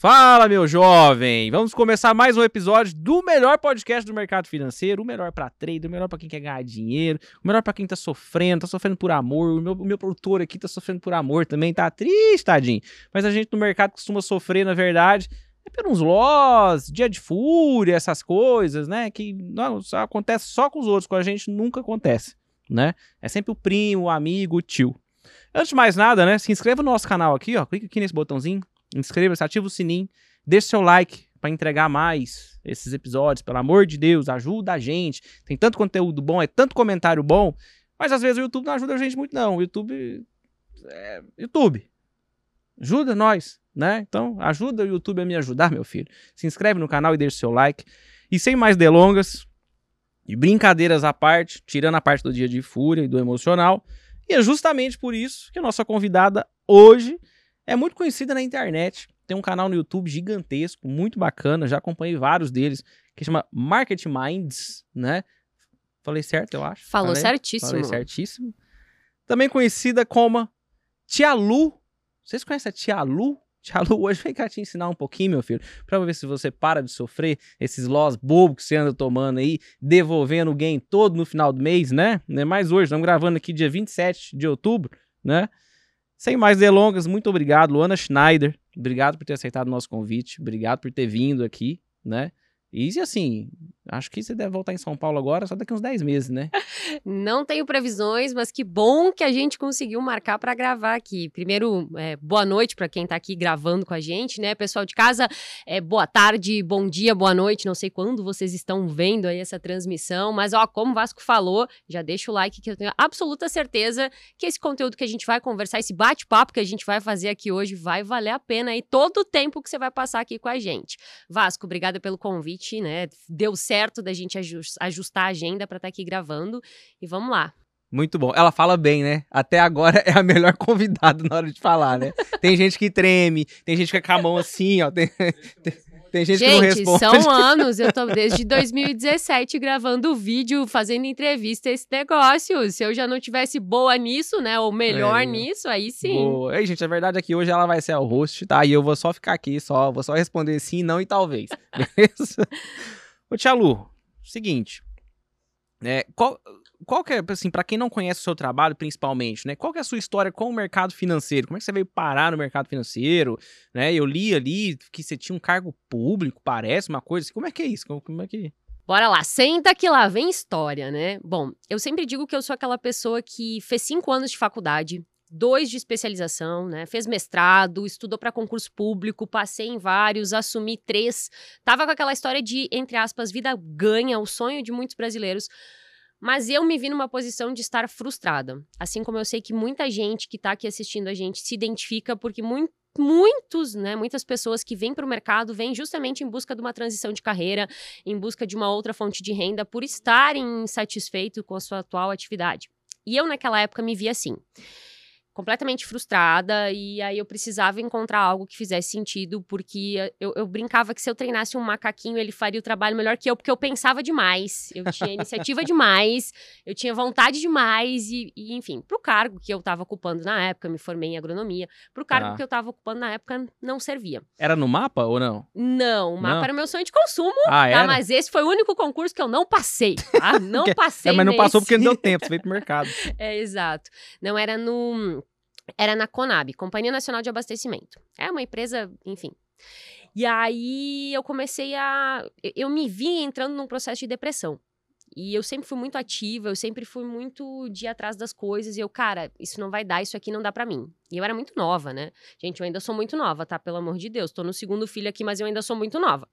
Fala, meu jovem! Vamos começar mais um episódio do melhor podcast do mercado financeiro, o melhor para trade, o melhor para quem quer ganhar dinheiro, o melhor para quem tá sofrendo, tá sofrendo por amor. O meu, o meu produtor aqui tá sofrendo por amor também, tá triste, tadinho. Mas a gente no mercado costuma sofrer, na verdade, é uns loss, dia de fúria, essas coisas, né? Que não, só acontece só com os outros, com a gente nunca acontece, né? É sempre o primo, o amigo, o tio. Antes de mais nada, né? Se inscreva no nosso canal aqui, ó. Clica aqui nesse botãozinho, inscreva-se, ativa o sininho, deixe seu like para entregar mais esses episódios, pelo amor de Deus, ajuda a gente. Tem tanto conteúdo bom, é tanto comentário bom, mas às vezes o YouTube não ajuda a gente muito não. O YouTube é YouTube. Ajuda nós, né? Então, ajuda o YouTube a me ajudar, meu filho. Se inscreve no canal e deixa seu like. E sem mais delongas, e brincadeiras à parte, tirando a parte do dia de fúria e do emocional, e é justamente por isso que a nossa convidada hoje é muito conhecida na internet. Tem um canal no YouTube gigantesco, muito bacana, já acompanhei vários deles, que chama Market Minds, né? Falei certo, eu acho. Falou Falei? certíssimo. Falei certíssimo. Também conhecida como Tia Lu. Vocês conhecem a Tia Lu? Tia Lu hoje vem cá te ensinar um pouquinho, meu filho, pra ver se você para de sofrer esses loss bobos que você anda tomando aí, devolvendo o game todo no final do mês, né? Mais hoje, estamos gravando aqui dia 27 de outubro, né? Sem mais delongas, muito obrigado, Luana Schneider. Obrigado por ter aceitado o nosso convite. Obrigado por ter vindo aqui, né? E assim, acho que você deve voltar em São Paulo agora só daqui uns 10 meses, né? Não tenho previsões, mas que bom que a gente conseguiu marcar para gravar aqui. Primeiro, é, boa noite para quem tá aqui gravando com a gente, né? Pessoal de casa, é, boa tarde, bom dia, boa noite. Não sei quando vocês estão vendo aí essa transmissão, mas ó, como o Vasco falou, já deixa o like que eu tenho absoluta certeza que esse conteúdo que a gente vai conversar, esse bate-papo que a gente vai fazer aqui hoje, vai valer a pena aí todo o tempo que você vai passar aqui com a gente. Vasco, obrigada pelo convite né? Deu certo da gente ajustar a agenda para estar tá aqui gravando e vamos lá. Muito bom. Ela fala bem, né? Até agora é a melhor convidada na hora de falar, né? Tem gente que treme, tem gente que fica com a mão assim, ó. Tem, tem, tem gente, gente, que não responde. são anos. Eu tô desde 2017 gravando vídeo, fazendo entrevista esse negócio. Se eu já não tivesse boa nisso, né? Ou melhor é. nisso, aí sim. Boa. Ei, gente, a verdade é que hoje ela vai ser o host, tá? E eu vou só ficar aqui, só, vou só responder sim, não e talvez. Beleza? Ô, Tia Lu, seguinte. É, qual, qual que é, assim, para quem não conhece o seu trabalho, principalmente, né? Qual que é a sua história com o mercado financeiro? Como é que você veio parar no mercado financeiro? Né? Eu li ali que você tinha um cargo público, parece uma coisa assim. Como é que é isso? Como, como é que... Bora lá, senta que lá vem história, né? Bom, eu sempre digo que eu sou aquela pessoa que fez cinco anos de faculdade, dois de especialização, né? Fez mestrado, estudou para concurso público, passei em vários, assumi três. Tava com aquela história de, entre aspas, vida ganha, o sonho de muitos brasileiros. Mas eu me vi numa posição de estar frustrada. Assim como eu sei que muita gente que está aqui assistindo a gente se identifica, porque muito muitos, né, muitas pessoas que vêm para o mercado vêm justamente em busca de uma transição de carreira, em busca de uma outra fonte de renda, por estarem insatisfeitos com a sua atual atividade. E eu, naquela época, me vi assim completamente frustrada e aí eu precisava encontrar algo que fizesse sentido, porque eu, eu, brincava que se eu treinasse um macaquinho, ele faria o trabalho melhor que eu, porque eu pensava demais, eu tinha iniciativa demais, eu tinha vontade demais e, e, enfim, pro cargo que eu estava ocupando na época, me formei em agronomia, pro cargo ah. que eu estava ocupando na época não servia. Era no mapa ou não? Não, o mapa não. era meu sonho de consumo, ah, tá? mas esse foi o único concurso que eu não passei, tá? Não passei é, Mas não nesse. passou porque não deu tempo, você veio pro mercado. é, exato. Não era no era na Conab, Companhia Nacional de Abastecimento. É uma empresa, enfim. E aí eu comecei a. Eu me vi entrando num processo de depressão. E eu sempre fui muito ativa, eu sempre fui muito de atrás das coisas. E eu, cara, isso não vai dar, isso aqui não dá para mim. E eu era muito nova, né? Gente, eu ainda sou muito nova, tá? Pelo amor de Deus. Tô no segundo filho aqui, mas eu ainda sou muito nova.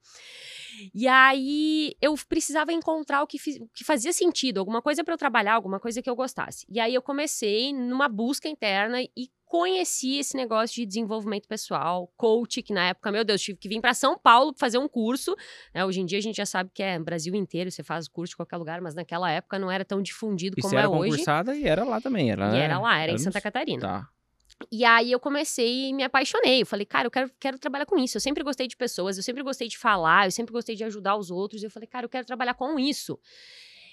E aí eu precisava encontrar o que, o que fazia sentido, alguma coisa para eu trabalhar, alguma coisa que eu gostasse. E aí eu comecei numa busca interna e conheci esse negócio de desenvolvimento pessoal, coach, que na época, meu Deus, tive que vir para São Paulo fazer um curso. Né? Hoje em dia a gente já sabe que é Brasil inteiro, você faz curso em qualquer lugar, mas naquela época não era tão difundido e como é era hoje. concursada e era lá também, era. E era lá, era, era em Santa Catarina. Tá. E aí eu comecei e me apaixonei. Eu falei, cara, eu quero, quero trabalhar com isso. Eu sempre gostei de pessoas, eu sempre gostei de falar, eu sempre gostei de ajudar os outros. Eu falei, cara, eu quero trabalhar com isso.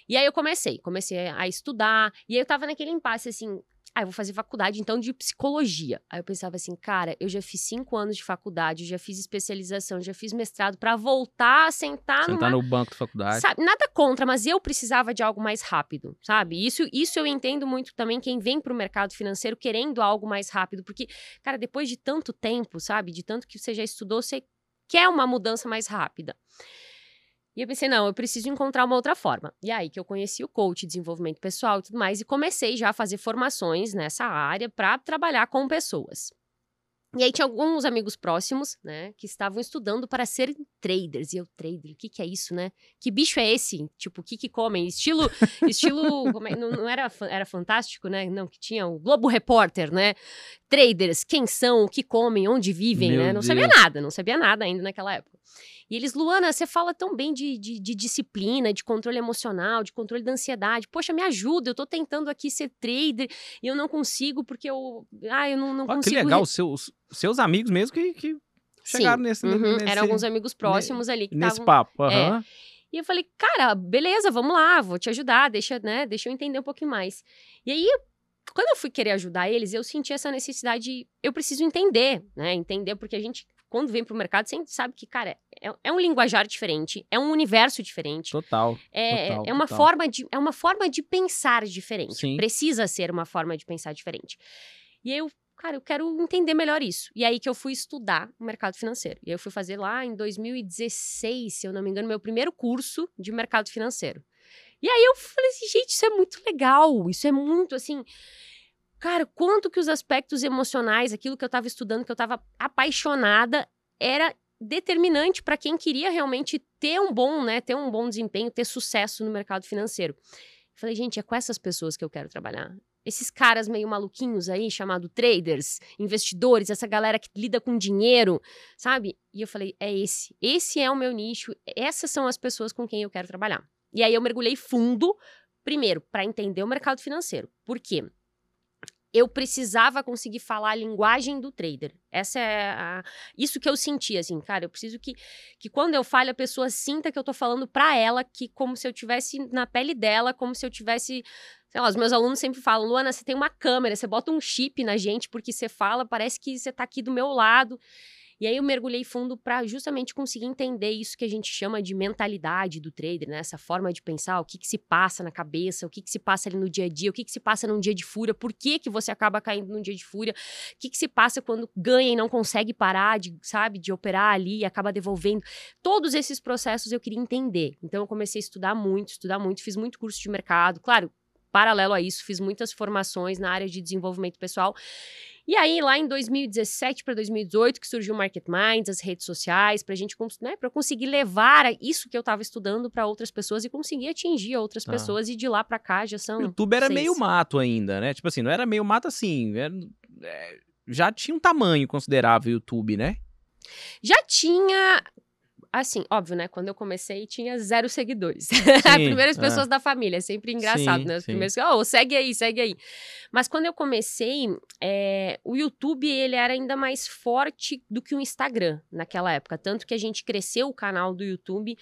E aí eu comecei, comecei a estudar. E aí eu tava naquele impasse assim, ah, eu vou fazer faculdade então de psicologia. Aí eu pensava assim, cara, eu já fiz cinco anos de faculdade, já fiz especialização, já fiz mestrado para voltar a sentar, Sentar numa... no banco da faculdade. Sabe, nada contra, mas eu precisava de algo mais rápido, sabe? Isso, isso eu entendo muito também quem vem para o mercado financeiro querendo algo mais rápido, porque, cara, depois de tanto tempo, sabe, de tanto que você já estudou, você quer uma mudança mais rápida. E eu pensei, não, eu preciso encontrar uma outra forma. E aí que eu conheci o coach, desenvolvimento pessoal e tudo mais, e comecei já a fazer formações nessa área para trabalhar com pessoas. E aí tinha alguns amigos próximos, né, que estavam estudando para serem traders. E eu, trader, o que que é isso, né? Que bicho é esse? Tipo, o que que comem? Estilo, estilo, é, não, não, era, era fantástico, né? Não, que tinha o Globo Repórter, né? Traders, quem são, o que comem, onde vivem, Meu né? Não Deus. sabia nada, não sabia nada ainda naquela época. E eles, Luana, você fala tão bem de, de, de, disciplina, de controle emocional, de controle da ansiedade. Poxa, me ajuda, eu tô tentando aqui ser trader e eu não consigo porque eu. Ah, eu não, não que consigo. legal, re- os seus, seus amigos mesmo que, que chegaram nesse, Uhum, nesse, Eram alguns amigos próximos ali que nesse estavam. papo. É. aham. E eu falei, cara, beleza, vamos lá, vou te ajudar, deixa, né, deixa eu entender um pouquinho mais. E aí, quando eu fui querer ajudar eles, eu senti essa necessidade de, eu preciso entender, né, entender, porque a gente, quando vem pro mercado, sempre sabe que, cara, é, é um linguajar diferente, é um universo diferente, Total. é, total, é uma total. forma de, é uma forma de pensar diferente, Sim. precisa ser uma forma de pensar diferente. E aí eu, cara, eu quero entender melhor isso. E aí que eu fui estudar o mercado financeiro. E aí eu fui fazer lá em 2016, se eu não me engano, meu primeiro curso de mercado financeiro. E aí eu falei assim, gente, isso é muito legal, isso é muito assim. Cara, quanto que os aspectos emocionais, aquilo que eu estava estudando, que eu estava apaixonada, era determinante para quem queria realmente ter um bom, né, ter um bom desempenho, ter sucesso no mercado financeiro. Falei, gente, é com essas pessoas que eu quero trabalhar. Esses caras meio maluquinhos aí, chamado traders, investidores, essa galera que lida com dinheiro, sabe? E eu falei, é esse. Esse é o meu nicho. Essas são as pessoas com quem eu quero trabalhar. E aí eu mergulhei fundo, primeiro, para entender o mercado financeiro. Por quê? Eu precisava conseguir falar a linguagem do trader. Essa é a, isso que eu senti, assim, cara. Eu preciso que, que quando eu falo, a pessoa sinta que eu tô falando pra ela, que como se eu tivesse na pele dela, como se eu tivesse. Sei lá, os meus alunos sempre falam, Luana, você tem uma câmera, você bota um chip na gente, porque você fala, parece que você tá aqui do meu lado. E aí eu mergulhei fundo para justamente conseguir entender isso que a gente chama de mentalidade do trader, né? Essa forma de pensar, o que, que se passa na cabeça, o que, que se passa ali no dia a dia, o que, que se passa num dia de fúria, por que, que você acaba caindo num dia de fúria, o que, que se passa quando ganha e não consegue parar de, sabe, de operar ali e acaba devolvendo. Todos esses processos eu queria entender. Então eu comecei a estudar muito, estudar muito, fiz muito curso de mercado, claro. Paralelo a isso, fiz muitas formações na área de desenvolvimento pessoal. E aí, lá em 2017 para 2018, que surgiu o Market Minds, as redes sociais, para a gente, né, para conseguir levar isso que eu estava estudando para outras pessoas e conseguir atingir outras Tá. pessoas. E de lá para cá já O são. YouTube era seis. meio mato ainda, né? Tipo assim, não era meio mato assim. era- é, já tinha um tamanho considerável o YouTube, né? Já tinha. Assim, óbvio, né? Quando eu comecei, tinha zero seguidores. Primeiras é. pessoas da família. É sempre engraçado, Sim, né? Os sim. primeiros. Oh, segue aí, segue aí. Mas quando eu comecei, é, o YouTube ele era ainda mais forte do que o Instagram naquela época. Tanto que a gente cresceu o canal do YouTube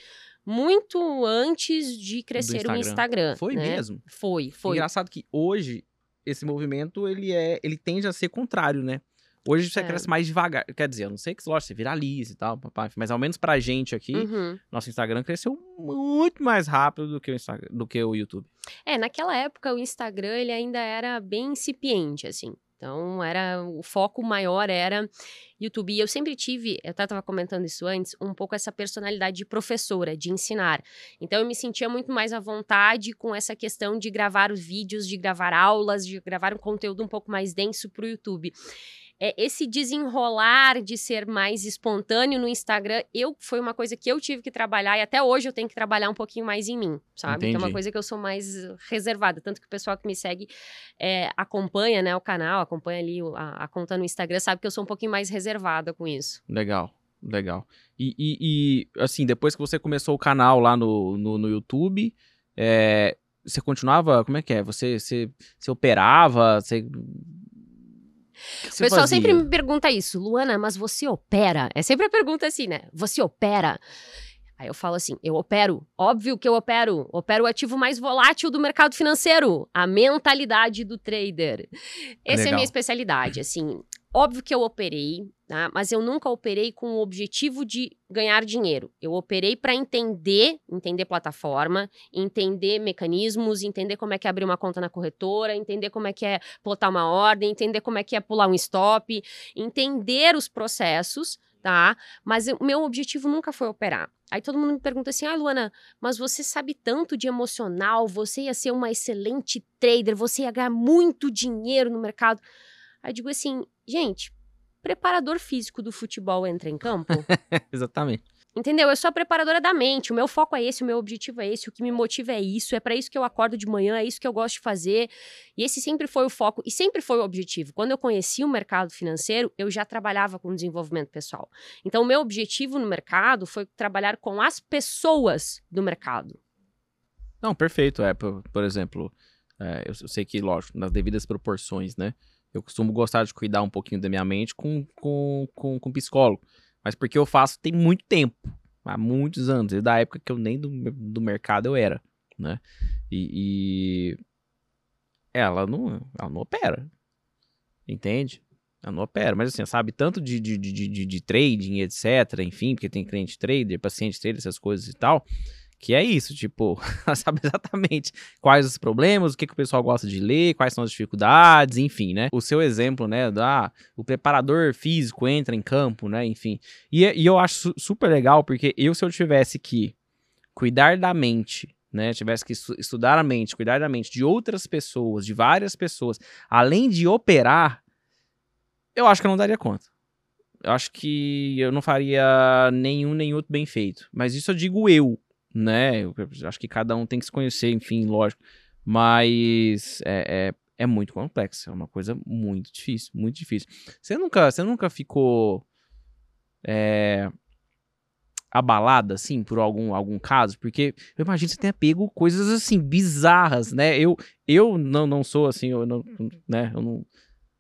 muito antes de crescer o Instagram. Instagram. Foi né? mesmo. Foi, foi. Engraçado que hoje esse movimento ele é, ele tende a ser contrário, né? Hoje você É. cresce mais devagar. Quer dizer, eu não sei que lógico, você viraliza e tal, papai, mas ao menos pra gente aqui, Uhum. nosso Instagram cresceu muito mais rápido do que o Instagram, do que o YouTube. É, naquela época o Instagram ele ainda era bem incipiente, assim. Então, era o foco maior era YouTube. E eu sempre tive, eu até estava comentando isso antes, um pouco essa personalidade de professora, de ensinar. Então, eu me sentia muito mais à vontade com essa questão de gravar os vídeos, de gravar aulas, de gravar um conteúdo um pouco mais denso para o YouTube. É, esse desenrolar de ser mais espontâneo no Instagram, eu foi uma coisa que eu tive que trabalhar e até hoje eu tenho que trabalhar um pouquinho mais em mim, sabe? Que é uma Entendi. coisa que eu sou mais reservada, tanto que o pessoal que me segue é, acompanha, né, o canal, acompanha ali a, a conta no Instagram, sabe que eu sou um pouquinho mais reservada com isso. Legal, legal. E, e- e, assim, depois que você começou o canal lá no, no, no YouTube, é, você continuava, como é que é? Você, você, você operava, você... O pessoal fazia? sempre me pergunta isso, Luana, mas você opera? É sempre a pergunta assim, né? Você opera? Aí eu falo assim: eu opero, óbvio que eu opero, opero o ativo mais volátil do mercado financeiro, a mentalidade do trader. Essa Legal. é a minha especialidade, assim. Óbvio que eu operei, tá? mas eu nunca operei com o objetivo de ganhar dinheiro. Eu operei para entender, entender plataforma, entender mecanismos, entender como é que é abrir uma conta na corretora, entender como é que é plotar uma ordem, entender como é que é pular um stop, entender os processos, tá? Mas o meu objetivo nunca foi operar. Aí todo mundo me pergunta assim: ah, Luana, mas você sabe tanto de emocional, você ia ser uma excelente trader, você ia ganhar muito dinheiro no mercado. Aí eu digo assim, gente, preparador físico do futebol entra em campo? Exatamente. Entendeu? Eu sou a preparadora da mente. O meu foco é esse, o meu objetivo é esse, o que me motiva é isso, é para isso que eu acordo de manhã, é isso que eu gosto de fazer. E esse sempre foi o foco e sempre foi o objetivo. Quando eu conheci o mercado financeiro, eu já trabalhava com desenvolvimento pessoal. Então, o meu objetivo no mercado foi trabalhar com as pessoas do mercado. Não, perfeito. É, por, por exemplo, é, eu, eu sei que, lógico, nas devidas proporções, né? Eu costumo gostar de cuidar um pouquinho da minha mente com, com, com, com psicólogo. Mas porque eu faço tem muito tempo. Há muitos anos. Desde a época que eu nem do, do mercado eu era, né? E, e... Ela, não, ela não opera. Entende? Ela não opera. Mas assim, sabe tanto de, de, de, de, de trading, etc. Enfim, porque tem cliente trader, paciente trader, essas coisas e tal que é isso, tipo, ela sabe exatamente quais os problemas, o que, que o pessoal gosta de ler, quais são as dificuldades, enfim, né? O seu exemplo, né, da o preparador físico entra em campo, né, enfim. E, e eu acho super legal, porque eu, se eu tivesse que cuidar da mente, né, tivesse que estudar a mente, cuidar da mente de outras pessoas, de várias pessoas, além de operar, eu acho que eu não daria conta. Eu acho que eu não faria nenhum nem outro bem feito. Mas isso eu digo eu, né? Eu acho que cada um tem que se conhecer, enfim, lógico. Mas é, é, é muito complexo, é uma coisa muito difícil, muito difícil. Você nunca, você nunca ficou é, abalada, assim, por algum, algum caso? Porque eu imagino que você tenha pego coisas, assim, bizarras, né? Eu, eu não, não sou, assim, eu não, né? Eu não,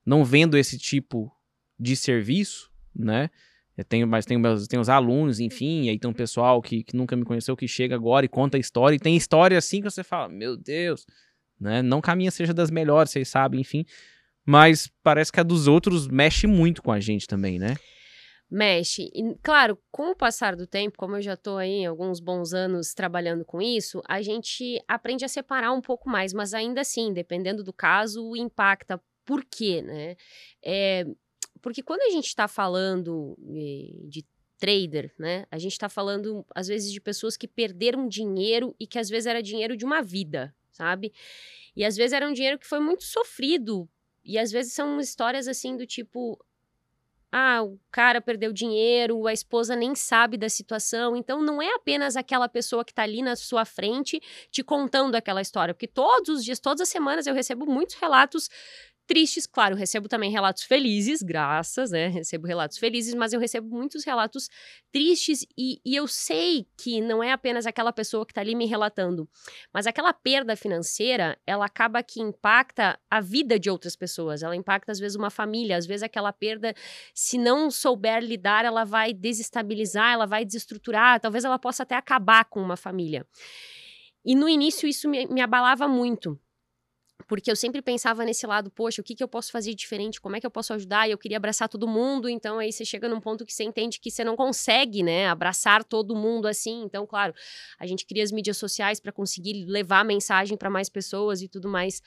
não vendo esse tipo de serviço, né? Eu tenho, mas tenho, meus, tenho os alunos, enfim, aí tem um pessoal que, que nunca me conheceu, que chega agora e conta a história, e tem história assim que você fala, meu Deus, né? Não caminha seja das melhores, vocês sabem, enfim. Mas parece que a dos outros mexe muito com a gente também, né? Mexe. E, claro, com o passar do tempo, como eu já estou aí alguns bons anos trabalhando com isso, a gente aprende a separar um pouco mais, mas ainda assim, dependendo do caso, impacta. Por quê, né? É, porque quando a gente está falando eh, de trader, né? A gente está falando, às vezes, de pessoas que perderam dinheiro e que às vezes era dinheiro de uma vida, sabe? E às vezes era um dinheiro que foi muito sofrido. E às vezes são histórias assim do tipo. Ah, o cara perdeu dinheiro, a esposa nem sabe da situação. Então, não é apenas aquela pessoa que está ali na sua frente te contando aquela história. Porque todos os dias, todas as semanas, eu recebo muitos relatos tristes, claro, recebo também relatos felizes, graças, né? Recebo relatos felizes, mas eu recebo muitos relatos tristes e, e eu sei que não é apenas aquela pessoa que está ali me relatando, mas aquela perda financeira, ela acaba que impacta a vida de outras pessoas, ela impacta às vezes uma família, às vezes aquela perda, se não souber lidar, ela vai desestabilizar, ela vai desestruturar, talvez ela possa até acabar com uma família. E no início isso me, me abalava muito porque eu sempre pensava nesse lado, poxa, o que, que eu posso fazer diferente? Como é que eu posso ajudar? E eu queria abraçar todo mundo, então aí você chega num ponto que você entende que você não consegue, né, abraçar todo mundo assim. Então, claro, a gente cria as mídias sociais para conseguir levar a mensagem para mais pessoas e tudo mais.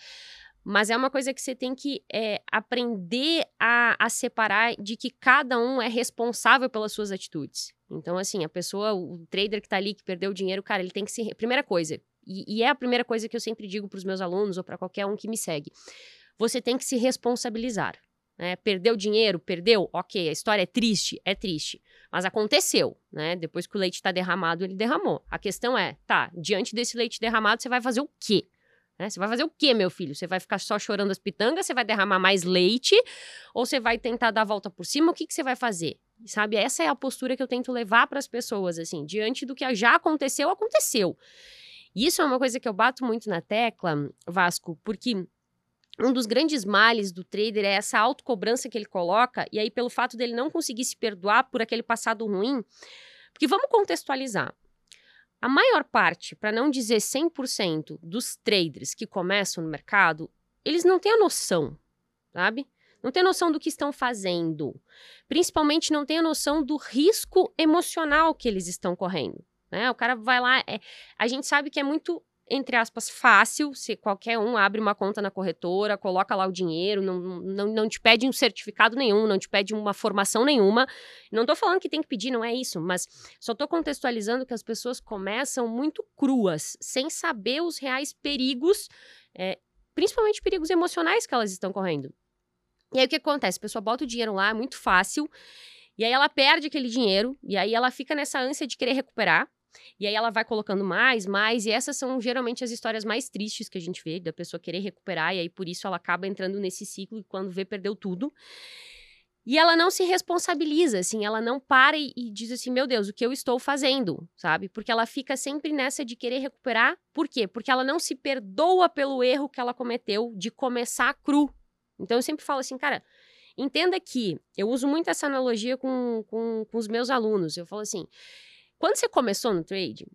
Mas é uma coisa que você tem que é, aprender a, a separar de que cada um é responsável pelas suas atitudes. Então, assim, a pessoa, o trader que tá ali, que perdeu o dinheiro, cara, ele tem que ser. Primeira coisa, e, e é a primeira coisa que eu sempre digo para os meus alunos ou para qualquer um que me segue. Você tem que se responsabilizar. Né? Perdeu dinheiro? Perdeu? Ok, a história é triste? É triste. Mas aconteceu, né? Depois que o leite está derramado, ele derramou. A questão é, tá, diante desse leite derramado, você vai fazer o quê? Né? Você vai fazer o quê, meu filho? Você vai ficar só chorando as pitangas? Você vai derramar mais leite? Ou você vai tentar dar a volta por cima? O que, que você vai fazer? Sabe? Essa é a postura que eu tento levar para as pessoas, assim. Diante do que já aconteceu, aconteceu. E isso é uma coisa que eu bato muito na tecla, Vasco, porque um dos grandes males do trader é essa autocobrança que ele coloca, e aí pelo fato dele não conseguir se perdoar por aquele passado ruim. Porque vamos contextualizar. a maior parte, para não dizer 100% dos traders que começam no mercado, eles não têm a noção, sabe? Não têm noção do que estão fazendo. Principalmente não têm a noção do risco emocional que eles estão correndo. Né? O cara vai lá. É, a gente sabe que é muito entre aspas, fácil, se qualquer um abre uma conta na corretora, coloca lá o dinheiro, não, não, não te pede um certificado nenhum, não te pede uma formação nenhuma. Não tô falando que tem que pedir, não é isso, mas só tô contextualizando que as pessoas começam muito cruas, sem saber os reais perigos, é, principalmente perigos emocionais que elas estão correndo. E aí o que acontece? A pessoa bota o dinheiro lá, é muito fácil, e aí ela perde aquele dinheiro, e aí ela fica nessa ânsia de querer recuperar. E aí ela vai colocando mais, mais, e essas são geralmente as histórias mais tristes que a gente vê, da pessoa querer recuperar, e aí por isso ela acaba entrando nesse ciclo e quando vê, perdeu tudo. E ela não se responsabiliza, assim, ela não para e, e, diz assim, meu Deus, o que eu estou fazendo, sabe? Porque ela fica sempre nessa de querer recuperar. Por quê? Porque ela não se perdoa pelo erro que ela cometeu de começar cru. Então eu sempre falo assim, cara, entenda que eu uso muito essa analogia com, com, com os meus alunos. Eu falo assim, quando você começou no trade,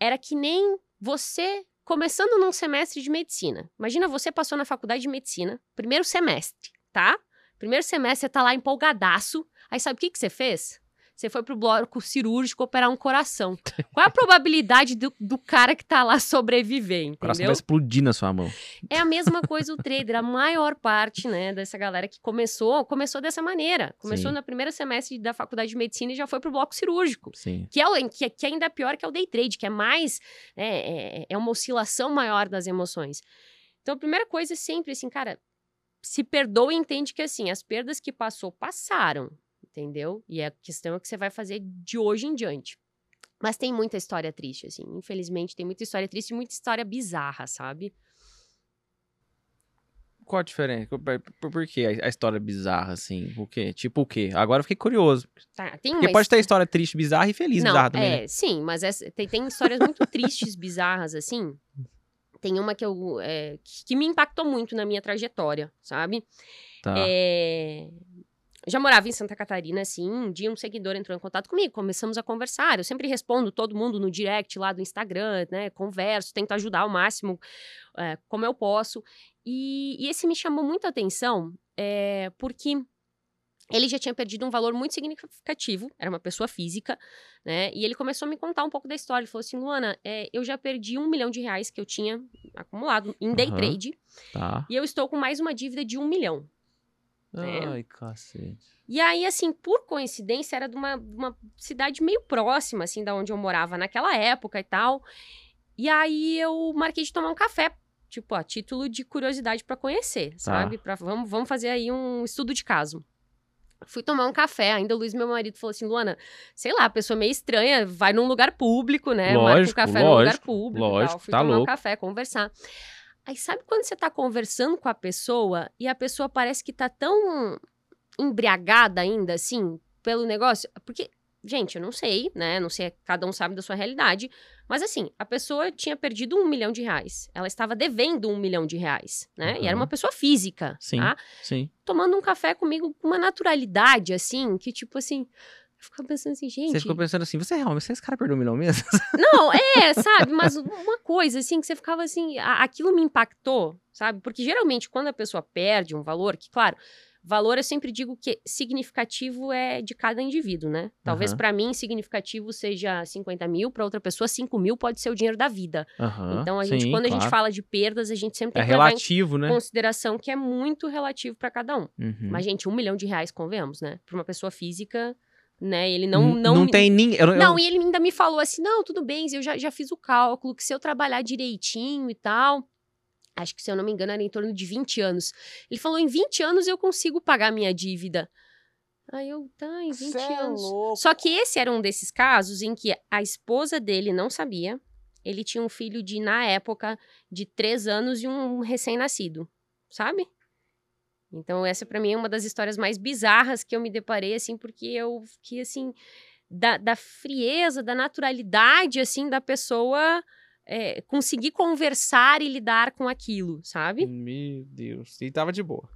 era que nem você começando num semestre de medicina. Imagina você passou na faculdade de medicina, primeiro semestre, tá? Primeiro semestre você tá lá empolgadaço. Aí sabe o que, que você fez? Você foi pro bloco cirúrgico operar um coração. Qual é a probabilidade do, do cara que tá lá sobreviver, entendeu? O coração vai explodir na sua mão. É a mesma coisa o trader. A maior parte, né, dessa galera que começou, começou dessa maneira. Começou Sim. no primeiro semestre da faculdade de medicina e já foi pro bloco cirúrgico. Sim. Que, é, que, que ainda é pior que é o day trade, que é mais... É, é, é uma oscilação maior das emoções. Então, a primeira coisa é sempre assim, cara, se perdoa e entende que, assim, as perdas que passou, passaram entendeu? E a questão é que você vai fazer de hoje em diante. Mas tem muita história triste, assim. Infelizmente, tem muita história triste e muita história bizarra, sabe? Qual a diferença? Por, por que a história bizarra, assim? O quê? Tipo o quê? Agora eu fiquei curioso. Tá, tem Porque pode ter história triste, bizarra e feliz, Não, bizarra também. É, né? sim, mas tem, tem histórias muito tristes, bizarras, assim. Tem uma que eu. É, que, me impactou muito na minha trajetória, sabe? Tá. É, já morava em Santa Catarina, assim, um dia um seguidor entrou em contato comigo, começamos a conversar. Eu sempre respondo todo mundo no direct lá do Instagram, né? Converso, tento ajudar ao máximo é, como eu posso. E, e, esse me chamou muita atenção é, porque ele já tinha perdido um valor muito significativo, era uma pessoa física, né? E ele começou a me contar um pouco da história. Ele falou assim: Luana, é, eu já perdi um milhão de reais que eu tinha acumulado em day uhum, trade. Tá. E eu estou com mais uma dívida de um milhão. Né? Ai, cacete. E aí, assim, por coincidência, era de uma, uma cidade meio próxima, assim, da onde eu morava naquela época e tal. E aí eu marquei de tomar um café, tipo, a título de curiosidade para conhecer, tá. sabe? Pra, vamos, vamos fazer aí um estudo de caso. Fui tomar um café, ainda o Luiz, meu marido, falou assim: Luana, sei lá, pessoa meio estranha, vai num lugar público, né? Lógico, Marca o café lógico, num lugar público. Lógico, tal. Fui tá tomar louco. um café, conversar. Aí sabe quando você tá conversando com a pessoa e a pessoa parece que tá tão embriagada ainda, assim, pelo negócio? Porque, gente, eu não sei, né? Não sei, cada um sabe da sua realidade. Mas assim, a pessoa tinha perdido um milhão de reais. Ela estava devendo um milhão de reais, né? Uhum. E era uma pessoa física, sim, tá? Sim. Tomando um café comigo com uma naturalidade, assim, que tipo assim. Eu ficava pensando assim, gente. Você ficou pensando assim, você realmente, esse cara perdeu um milhão mesmo? Não, é, sabe? Mas uma coisa, assim, que você ficava assim, aquilo me impactou, sabe? Porque geralmente quando a pessoa perde um valor, que claro, valor eu sempre digo que significativo é de cada indivíduo, né? Talvez Aham. para mim significativo seja 50 mil, para outra pessoa 5 mil pode ser o dinheiro da vida. Aham, Então a gente, sim, quando a gente claro. fala de perdas, a gente sempre É tem que levar relativo, em né? consideração que é muito relativo para cada um. Uhum. Mas, gente, um milhão de reais, convenhamos, né? Para uma pessoa física, né? Ele não. Não, não tem ninguém. eu- eu- Não, e ele ainda me falou assim: não, tudo bem, eu já, já fiz o cálculo, que se eu trabalhar direitinho e tal. Acho que, se eu não me engano, era em torno de 20 anos. Ele falou: em 20 anos eu consigo pagar minha dívida. Aí eu, tá, em 20 Cê é anos. louco. Só que esse era um desses casos em que a esposa dele não sabia. Ele tinha um filho de, na época, de 3 anos e um recém-nascido, sabe? Então, essa pra mim é uma das histórias mais bizarras que eu me deparei, assim, porque eu fiquei, assim, da, da frieza, da naturalidade, assim, da pessoa é, conseguir conversar e lidar com aquilo, sabe? Meu Deus. E tava de boa.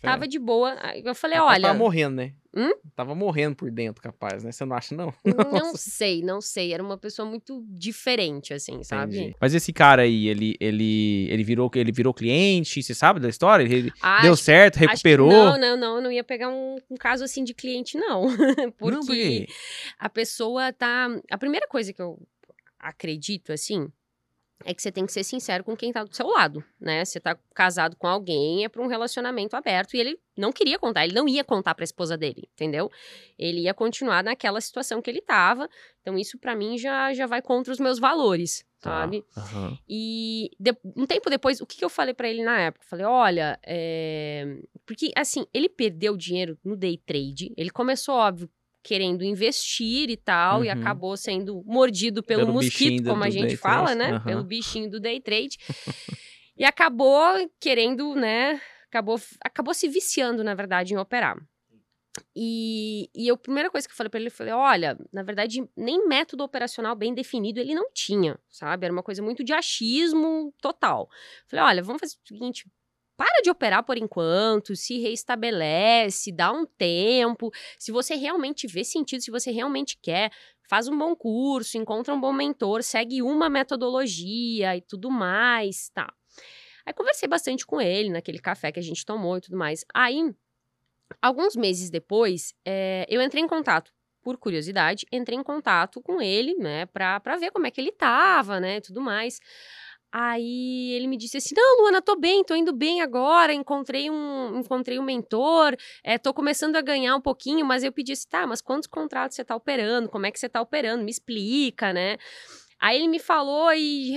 Tava de boa. Eu falei, olha, Tava morrendo, né? Hum? Tava morrendo por dentro, capaz, né? Você não acha, não? não sei, não sei. Era uma pessoa muito diferente, assim, sabe? Entendi. Mas esse cara aí, ele, ele, ele, virou, ele virou cliente, você sabe da história? Ele Acho- deu certo, recuperou? não, não, não. Eu não ia pegar um, um caso assim de cliente, não. Porque Não, a pessoa tá. A primeira coisa que eu acredito, assim, é que você tem que ser sincero com quem tá do seu lado, né? Você tá casado com alguém, é pra um relacionamento aberto e ele não queria contar, ele não ia contar pra esposa dele, entendeu? Ele ia continuar naquela situação que ele tava. Então, isso pra mim já, já vai contra os meus valores, Tá, sabe? aham. E de- um tempo depois, o que, que eu falei pra ele na época? Eu falei, olha, é... porque assim, ele perdeu dinheiro no day trade. Ele começou, óbvio, querendo investir e tal, e Uhum. acabou sendo mordido pelo, Pelo mosquito, como a gente fala, trade. né? Aham. Pelo bichinho do day trade. e acabou querendo, né? Acabou, acabou se viciando, na verdade, em operar. E, e eu, a primeira coisa que eu falei pra ele, eu falei, olha, na verdade, nem método operacional bem definido ele não tinha, sabe? Era uma coisa muito de achismo total. Falei, olha, vamos fazer o seguinte, para de operar por enquanto, se reestabelece, dá um tempo. Se você realmente vê sentido, se você realmente quer, faz um bom curso, encontra um bom mentor, segue uma metodologia e tudo mais, tá? Aí conversei bastante com ele naquele café que a gente tomou e tudo mais. Aí, alguns meses depois, eh, eu entrei em contato, por curiosidade, entrei em contato com ele, né, pra, pra ver como é que ele tava, né, tudo mais. Aí ele me disse assim: Não, Luana, tô bem, tô indo bem agora. Encontrei um, encontrei um mentor, é, tô começando a ganhar um pouquinho, mas eu pedi assim: tá, mas quantos contratos você tá operando? Como é que você tá operando? Me explica, né? Aí ele me falou e.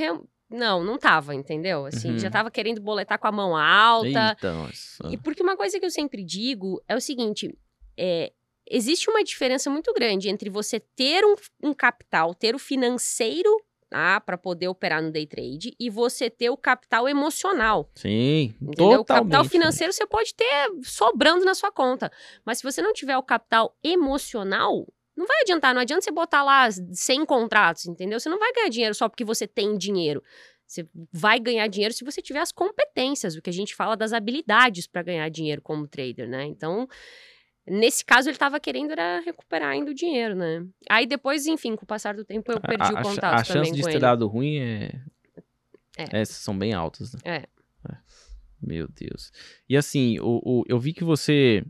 Não, não tava, entendeu? Assim, Uhum. já tava querendo boletar com a mão alta. Nossa. E porque uma coisa que eu sempre digo é o seguinte: é, existe uma diferença muito grande entre você ter um, um capital, ter o financeiro tá, para poder operar no day trade e você ter o capital emocional. Sim, Entendeu? O capital totalmente. financeiro você pode ter sobrando na sua conta. Mas se você não tiver o capital emocional, não vai adiantar. Não adianta você botar lá 100 contratos, entendeu? Você não vai ganhar dinheiro só porque você tem dinheiro. Você vai ganhar dinheiro se você tiver as competências, o que a gente fala das habilidades para ganhar dinheiro como trader, né? Então, nesse caso, ele estava querendo era recuperar ainda o dinheiro, né? Aí depois, enfim, com o passar do tempo, eu perdi a, o a contato a também chance de ter ele. dado ruim é... É. Essas são bem altas, né? É. É. Meu Deus. E assim, o, o- eu vi que você...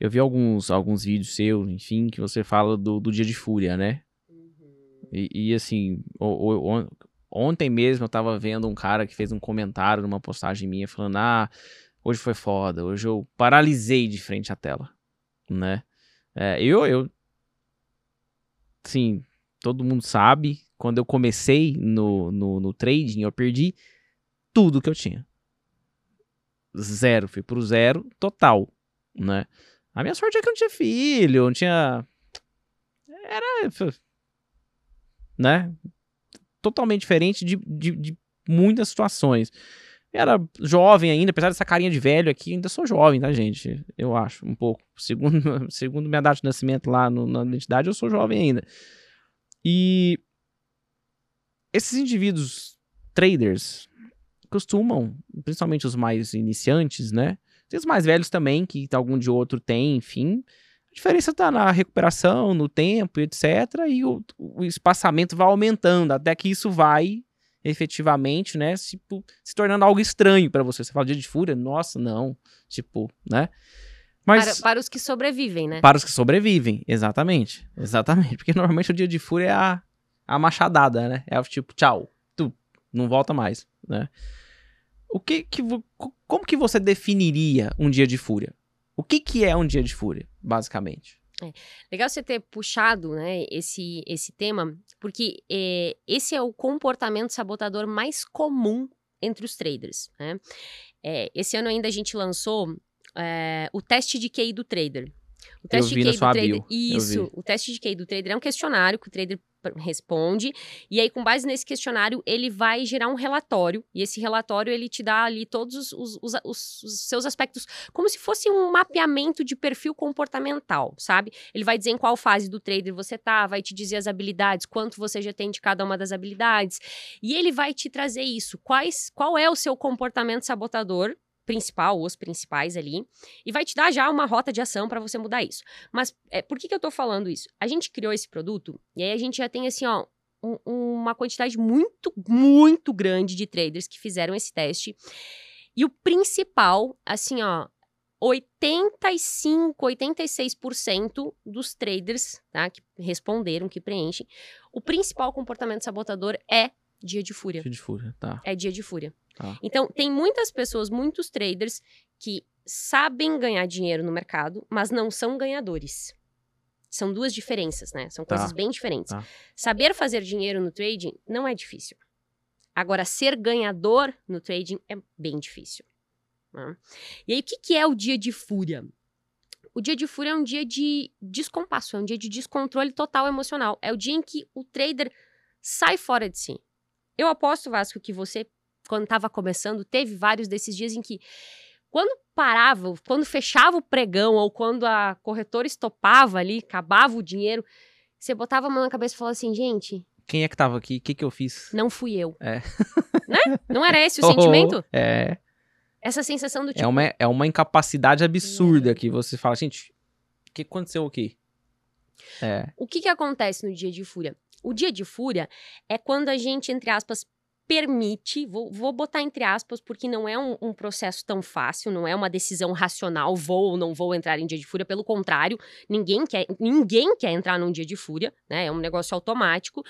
Eu vi alguns, alguns vídeos seus, enfim, que você fala do, do dia de fúria, né? E, e, assim, o- o- on- ontem mesmo eu tava vendo um cara que fez um comentário numa postagem minha falando: Ah, hoje foi foda, hoje eu paralisei de frente à tela, né? É, eu, eu. Sim, todo mundo sabe, quando eu comecei no, no, no trading, eu perdi tudo que eu tinha. Zero, fui pro zero total, né? A minha sorte é que eu não tinha filho, não tinha. Era né? Totalmente diferente de, de, de muitas situações. Era jovem ainda, apesar dessa carinha de velho aqui, ainda sou jovem, tá, gente? Eu acho, um pouco. Segundo, segundo minha data de nascimento lá no- na identidade, eu sou jovem ainda. E esses indivíduos traders costumam, principalmente os mais iniciantes, né? Tem os mais velhos também, que algum de outro tem, enfim. A diferença tá na recuperação, no tempo, etc. E o, o espaçamento vai aumentando até que isso vai efetivamente, né, se, se tornando algo estranho pra você. Você fala dia de fúria? Nossa, não. Tipo, né? Mas Para, para os que sobrevivem, né? para os que sobrevivem, exatamente. Exatamente. Porque normalmente o dia de fúria é a, a machadada, né? É o tipo, tchau, tu não volta mais, né? O que que como que você definiria um dia de fúria? O que que é um dia de fúria, basicamente? Legal você ter puxado né, esse, esse tema, porque é, esse é o comportamento sabotador mais comum entre os traders. Né? É, esse ano ainda a gente lançou é, o teste de QI do trader. O teste de QI sua do trader. bio, Isso. O teste de QI do trader é um questionário que o trader responde. E aí, com base nesse questionário, ele vai gerar um relatório. E esse relatório, ele te dá ali todos os, os- os- os- os seus aspectos, como se fosse um mapeamento de perfil comportamental, sabe? Ele vai dizer em qual fase do trader você tá, vai te dizer as habilidades, quanto você já tem de cada uma das habilidades. E ele vai te trazer isso. Quais, qual é o seu comportamento sabotador principal, os principais ali, e vai te dar já uma rota de ação para você mudar isso. Mas é, por que, que eu tô falando isso? A gente criou esse produto e aí a gente já tem assim, ó, um- uma quantidade muito, muito grande de traders que fizeram esse teste. E o principal, assim, ó, 85, 86% dos traders, tá, que responderam, que preenchem, o principal comportamento sabotador é dia de fúria. Dia de fúria, tá. É dia de fúria. Tá. Então, tem muitas pessoas, muitos traders que sabem ganhar dinheiro no mercado, mas não são ganhadores. São duas diferenças, né? São Tá. coisas bem diferentes. Tá. Saber fazer dinheiro no trading não é difícil. Agora, ser ganhador no trading é bem difícil. né? E aí, o que, que é o dia de fúria? O dia de fúria é um dia de descompasso, é um dia de descontrole total emocional. É o dia em que o trader sai fora de si. Eu aposto, Vasco, que você, quando estava começando, teve vários desses dias em que, quando parava, quando fechava o pregão ou quando a corretora estopava ali, acabava o dinheiro, você botava a mão na cabeça e falava assim, gente, Quem é que tava aqui? O que que eu fiz? não fui eu. É. Né? Não era esse o Oh, sentimento? É. Essa sensação do tipo, É uma, é uma incapacidade absurda que você fala, gente, o que aconteceu aqui? É. O que, que acontece no dia de fúria? O dia de fúria é quando a gente, entre aspas, permite, vou, vou botar entre aspas, porque não é um, um processo tão fácil, não é uma decisão racional, vou ou não vou entrar em dia de fúria, pelo contrário, ninguém quer, ninguém quer entrar num dia de fúria, né? É um negócio automático.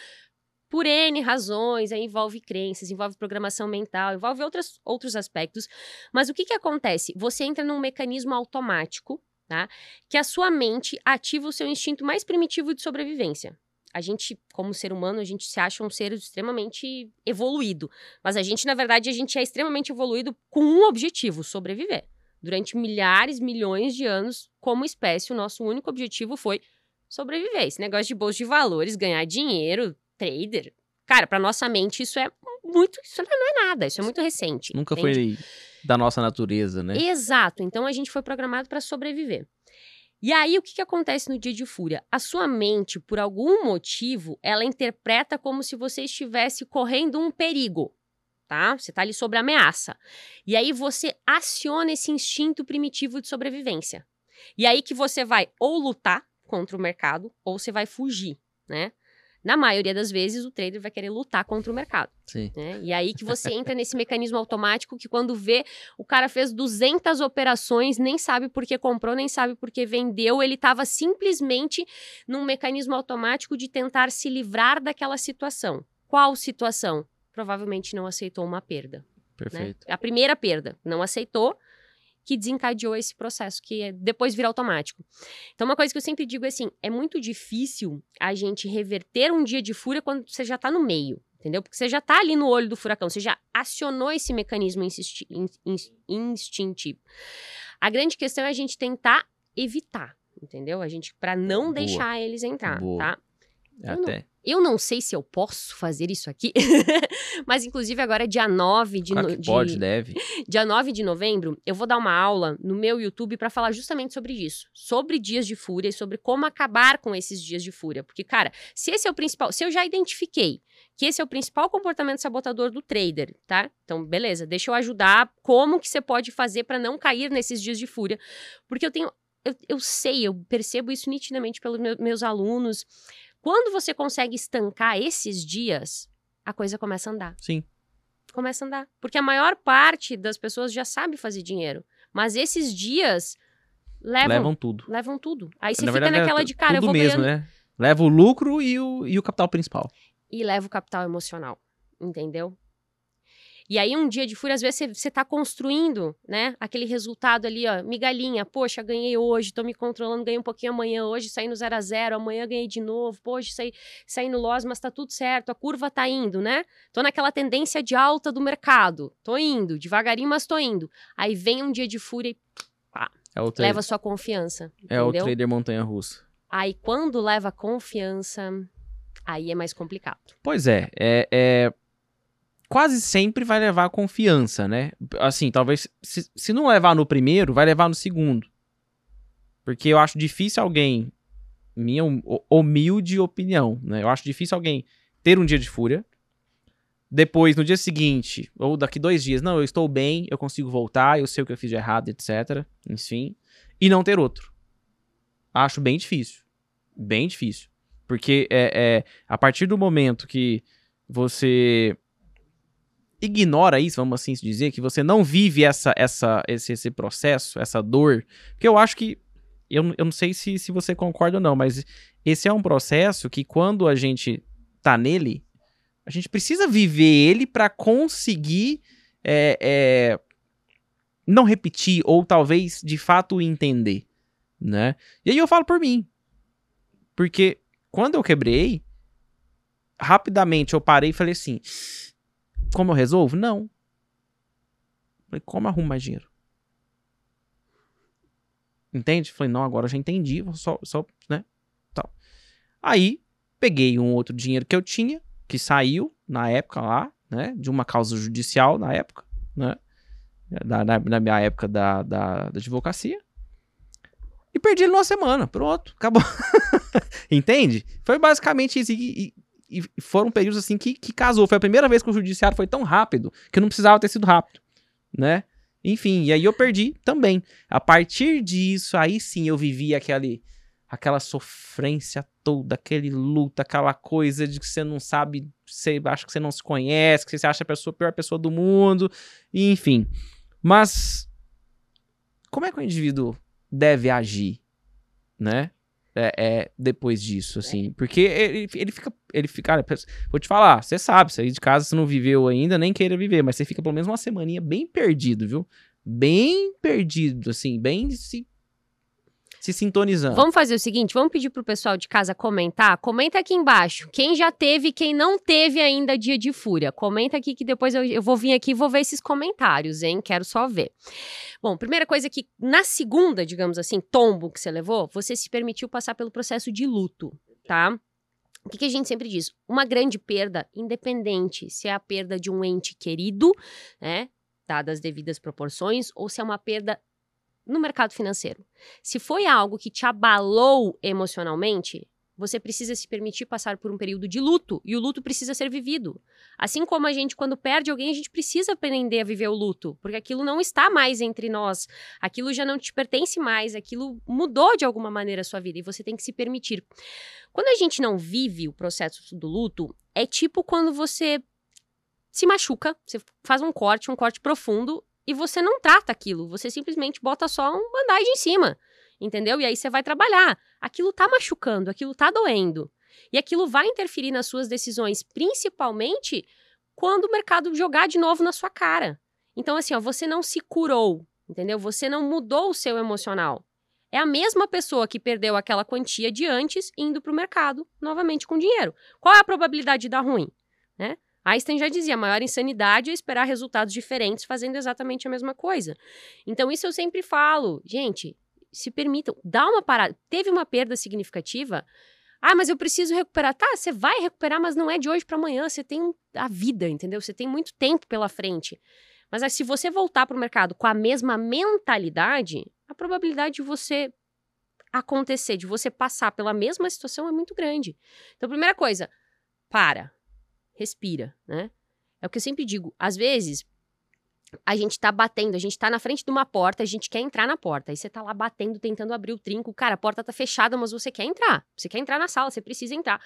Por N razões, aí envolve crenças, envolve programação mental, envolve outras, outros aspectos. Mas o que, que acontece? Você entra num mecanismo automático, tá? Que a sua mente ativa o seu instinto mais primitivo de sobrevivência. A gente, como ser humano, a gente se acha um ser extremamente evoluído. Mas a gente, na verdade, a gente é extremamente evoluído com um objetivo: sobreviver. Durante milhares, milhões de anos, como espécie, o nosso único objetivo foi sobreviver. Esse negócio de bolsa de valores, ganhar dinheiro, trader. Cara, para nossa mente, isso é muito. Isso não é nada, isso é muito recente. Nunca entende? foi da nossa natureza, né? Exato. Então a gente foi programado para sobreviver. E aí o que, que acontece no dia de fúria? A sua mente, por algum motivo, ela interpreta como se você estivesse correndo um perigo. Tá? Você tá ali sob ameaça. E aí você aciona esse instinto primitivo de sobrevivência. E aí que você vai ou lutar contra o mercado ou você vai fugir, né? Na maioria das vezes, o trader vai querer lutar contra o mercado Sim. né? E aí que você entra nesse mecanismo automático que quando vê o cara fez 200 operações, nem sabe por que comprou, nem sabe por que vendeu, ele estava simplesmente num mecanismo automático de tentar se livrar daquela situação. Qual situação? Provavelmente não aceitou uma perda. Né? Perfeito. A primeira perda, não aceitou, que desencadeou esse processo, que é- depois vira automático. Então, uma coisa que eu sempre digo é assim: é muito difícil a gente reverter um dia de fúria quando você já está no meio. Entendeu? Porque você já está ali no olho do furacão, você já acionou esse mecanismo insisti- in- in- instintivo. A grande questão é a gente tentar evitar, entendeu? A gente, para não Boa. deixar eles entrar, Boa. tá? Eu não- Até. Eu não sei se eu posso fazer isso aqui, mas inclusive agora dia 9 de, Claro no- que de- pode, deve. dia 9 de novembro, eu vou dar uma aula no meu YouTube para falar justamente sobre isso, sobre dias de fúria e sobre como acabar com esses dias de fúria, porque cara, se esse é o principal, se eu já identifiquei que esse é o principal comportamento sabotador do trader, tá? Então, beleza, deixa eu ajudar como que você pode fazer para não cair nesses dias de fúria, porque eu tenho eu, eu sei, eu percebo isso nitidamente pelos meu- meus alunos. Quando você consegue estancar esses dias, a coisa começa a andar Sim. começa a andar. Porque a maior parte das pessoas já sabe fazer dinheiro. Mas esses dias levam, Levam tudo. levam tudo. Aí você Na fica verdade, é naquela de cara, eu tudo vou mesmo, ganhando. né? Leva o lucro e o, e o capital principal. E leva o capital emocional. Entendeu? E aí, um dia de fúria, às vezes você- você tá construindo, né? Aquele resultado ali, ó, migalhinha. Poxa, ganhei hoje, tô me controlando, ganhei um pouquinho amanhã, hoje saí no 0 a 0 amanhã ganhei de novo, poxa, saí, saí no loss, mas tá tudo certo, a curva tá indo, né? Tô naquela tendência de alta do mercado. Tô indo, devagarinho, mas tô indo. Aí vem um dia de fúria e É o, tra leva sua confiança. é o entendeu? trader montanha-russa. Aí quando leva confiança, aí é mais complicado. Pois é, é, é- Quase sempre vai levar confiança, né? Assim, talvez. Se, se não levar no primeiro, vai levar no segundo. Porque eu acho difícil alguém. Minha hum- humilde opinião, né? Eu acho difícil alguém ter um dia de fúria. Depois, no dia seguinte, ou daqui dois dias, não, eu estou bem, eu consigo voltar, eu sei o que eu fiz de errado, etc. Enfim. E não ter outro. Acho bem difícil. Bem difícil. Porque é, é a partir do momento que você ignora isso, vamos assim dizer, que você não vive essa, essa, esse, esse processo, essa dor, porque eu acho que, eu, eu não sei se, se você concorda ou não, mas esse é um processo que quando a gente tá nele, a gente precisa viver ele para conseguir é, é, não repetir ou talvez de fato entender, né? E aí eu falo por mim, porque quando eu quebrei, rapidamente eu parei e falei assim: como eu resolvo? Não. Falei, como arrumo mais dinheiro? Entende? Falei, não, agora eu já entendi, vou só, só, né? Tal. Aí, peguei um outro dinheiro que eu tinha, que saiu na época lá, né? De uma causa judicial na época, né? Da, na, na minha época da, da, da advocacia. E perdi ele numa semana. Pronto, acabou. Entende? Foi basicamente isso. E, e- foram períodos assim que, que casou. Foi a primeira vez que o judiciário foi tão rápido que não precisava ter sido rápido, né? Enfim, e aí eu perdi também. A partir disso, aí sim eu vivi aquele, aquela sofrência toda, aquele luta, aquela coisa de que você não sabe, você acha que você não se conhece, que você acha a pessoa, a pior pessoa do mundo, enfim. Mas como é que o indivíduo deve agir, né? É, é, depois disso, assim. Porque ele, ele fica. Ele fica. Vou te falar, você sabe, sair de casa você não viveu ainda, nem queira viver, mas você fica pelo menos uma semaninha bem perdido, viu? Bem perdido, assim, bem se, se sintonizando. Vamos fazer o seguinte, vamos pedir pro pessoal de casa comentar. Comenta aqui embaixo. Quem já teve, quem não teve ainda dia de fúria. Comenta aqui que depois eu, eu vou vir aqui e vou ver esses comentários, hein? Quero só ver. Bom, primeira coisa que na segunda, digamos assim, tombo que você levou, você se permitiu passar pelo processo de luto, tá? O que, que a gente sempre diz? Uma grande perda, independente se é a perda de um ente querido, né? Dadas as devidas proporções, ou se é uma perda no mercado financeiro. Se foi algo que te abalou emocionalmente, você precisa se permitir passar por um período de luto e o luto precisa ser vivido. Assim como a gente, quando perde alguém, a gente precisa aprender a viver o luto, porque aquilo não está mais entre nós, aquilo já não te pertence mais, aquilo mudou de alguma maneira a sua vida e você tem que se permitir. Quando a gente não vive o processo do luto, é tipo quando você se machuca, você faz um corte, um corte profundo e você não trata aquilo, você simplesmente bota só um band-aid em cima, entendeu? E aí você vai trabalhar. Aquilo tá machucando, aquilo tá doendo. E aquilo vai interferir nas suas decisões, principalmente quando o mercado jogar de novo na sua cara. Então, assim, ó, você não se curou, entendeu? Você não mudou o seu emocional. É a mesma pessoa que perdeu aquela quantia de antes indo para o mercado novamente com dinheiro. Qual é a probabilidade de dar ruim? Né? Einstein já dizia, a maior insanidade é esperar resultados diferentes fazendo exatamente a mesma coisa. Então, isso eu sempre falo, gente, se permitam, dá uma parada. Teve uma perda significativa. Ah, mas eu preciso recuperar. Tá, você vai recuperar, mas não é de hoje para amanhã. Você tem a vida, entendeu? Você tem muito tempo pela frente. Mas se você voltar para o mercado com a mesma mentalidade, a probabilidade de você acontecer, de você passar pela mesma situação é muito grande. Então, primeira coisa, para respira, né? É o que eu sempre digo. Às vezes, a gente tá batendo, a gente tá na frente de uma porta, a gente quer entrar na porta. Aí você tá lá batendo, tentando abrir o trinco. Cara, a porta tá fechada, mas você quer entrar. Você quer entrar na sala, você precisa entrar.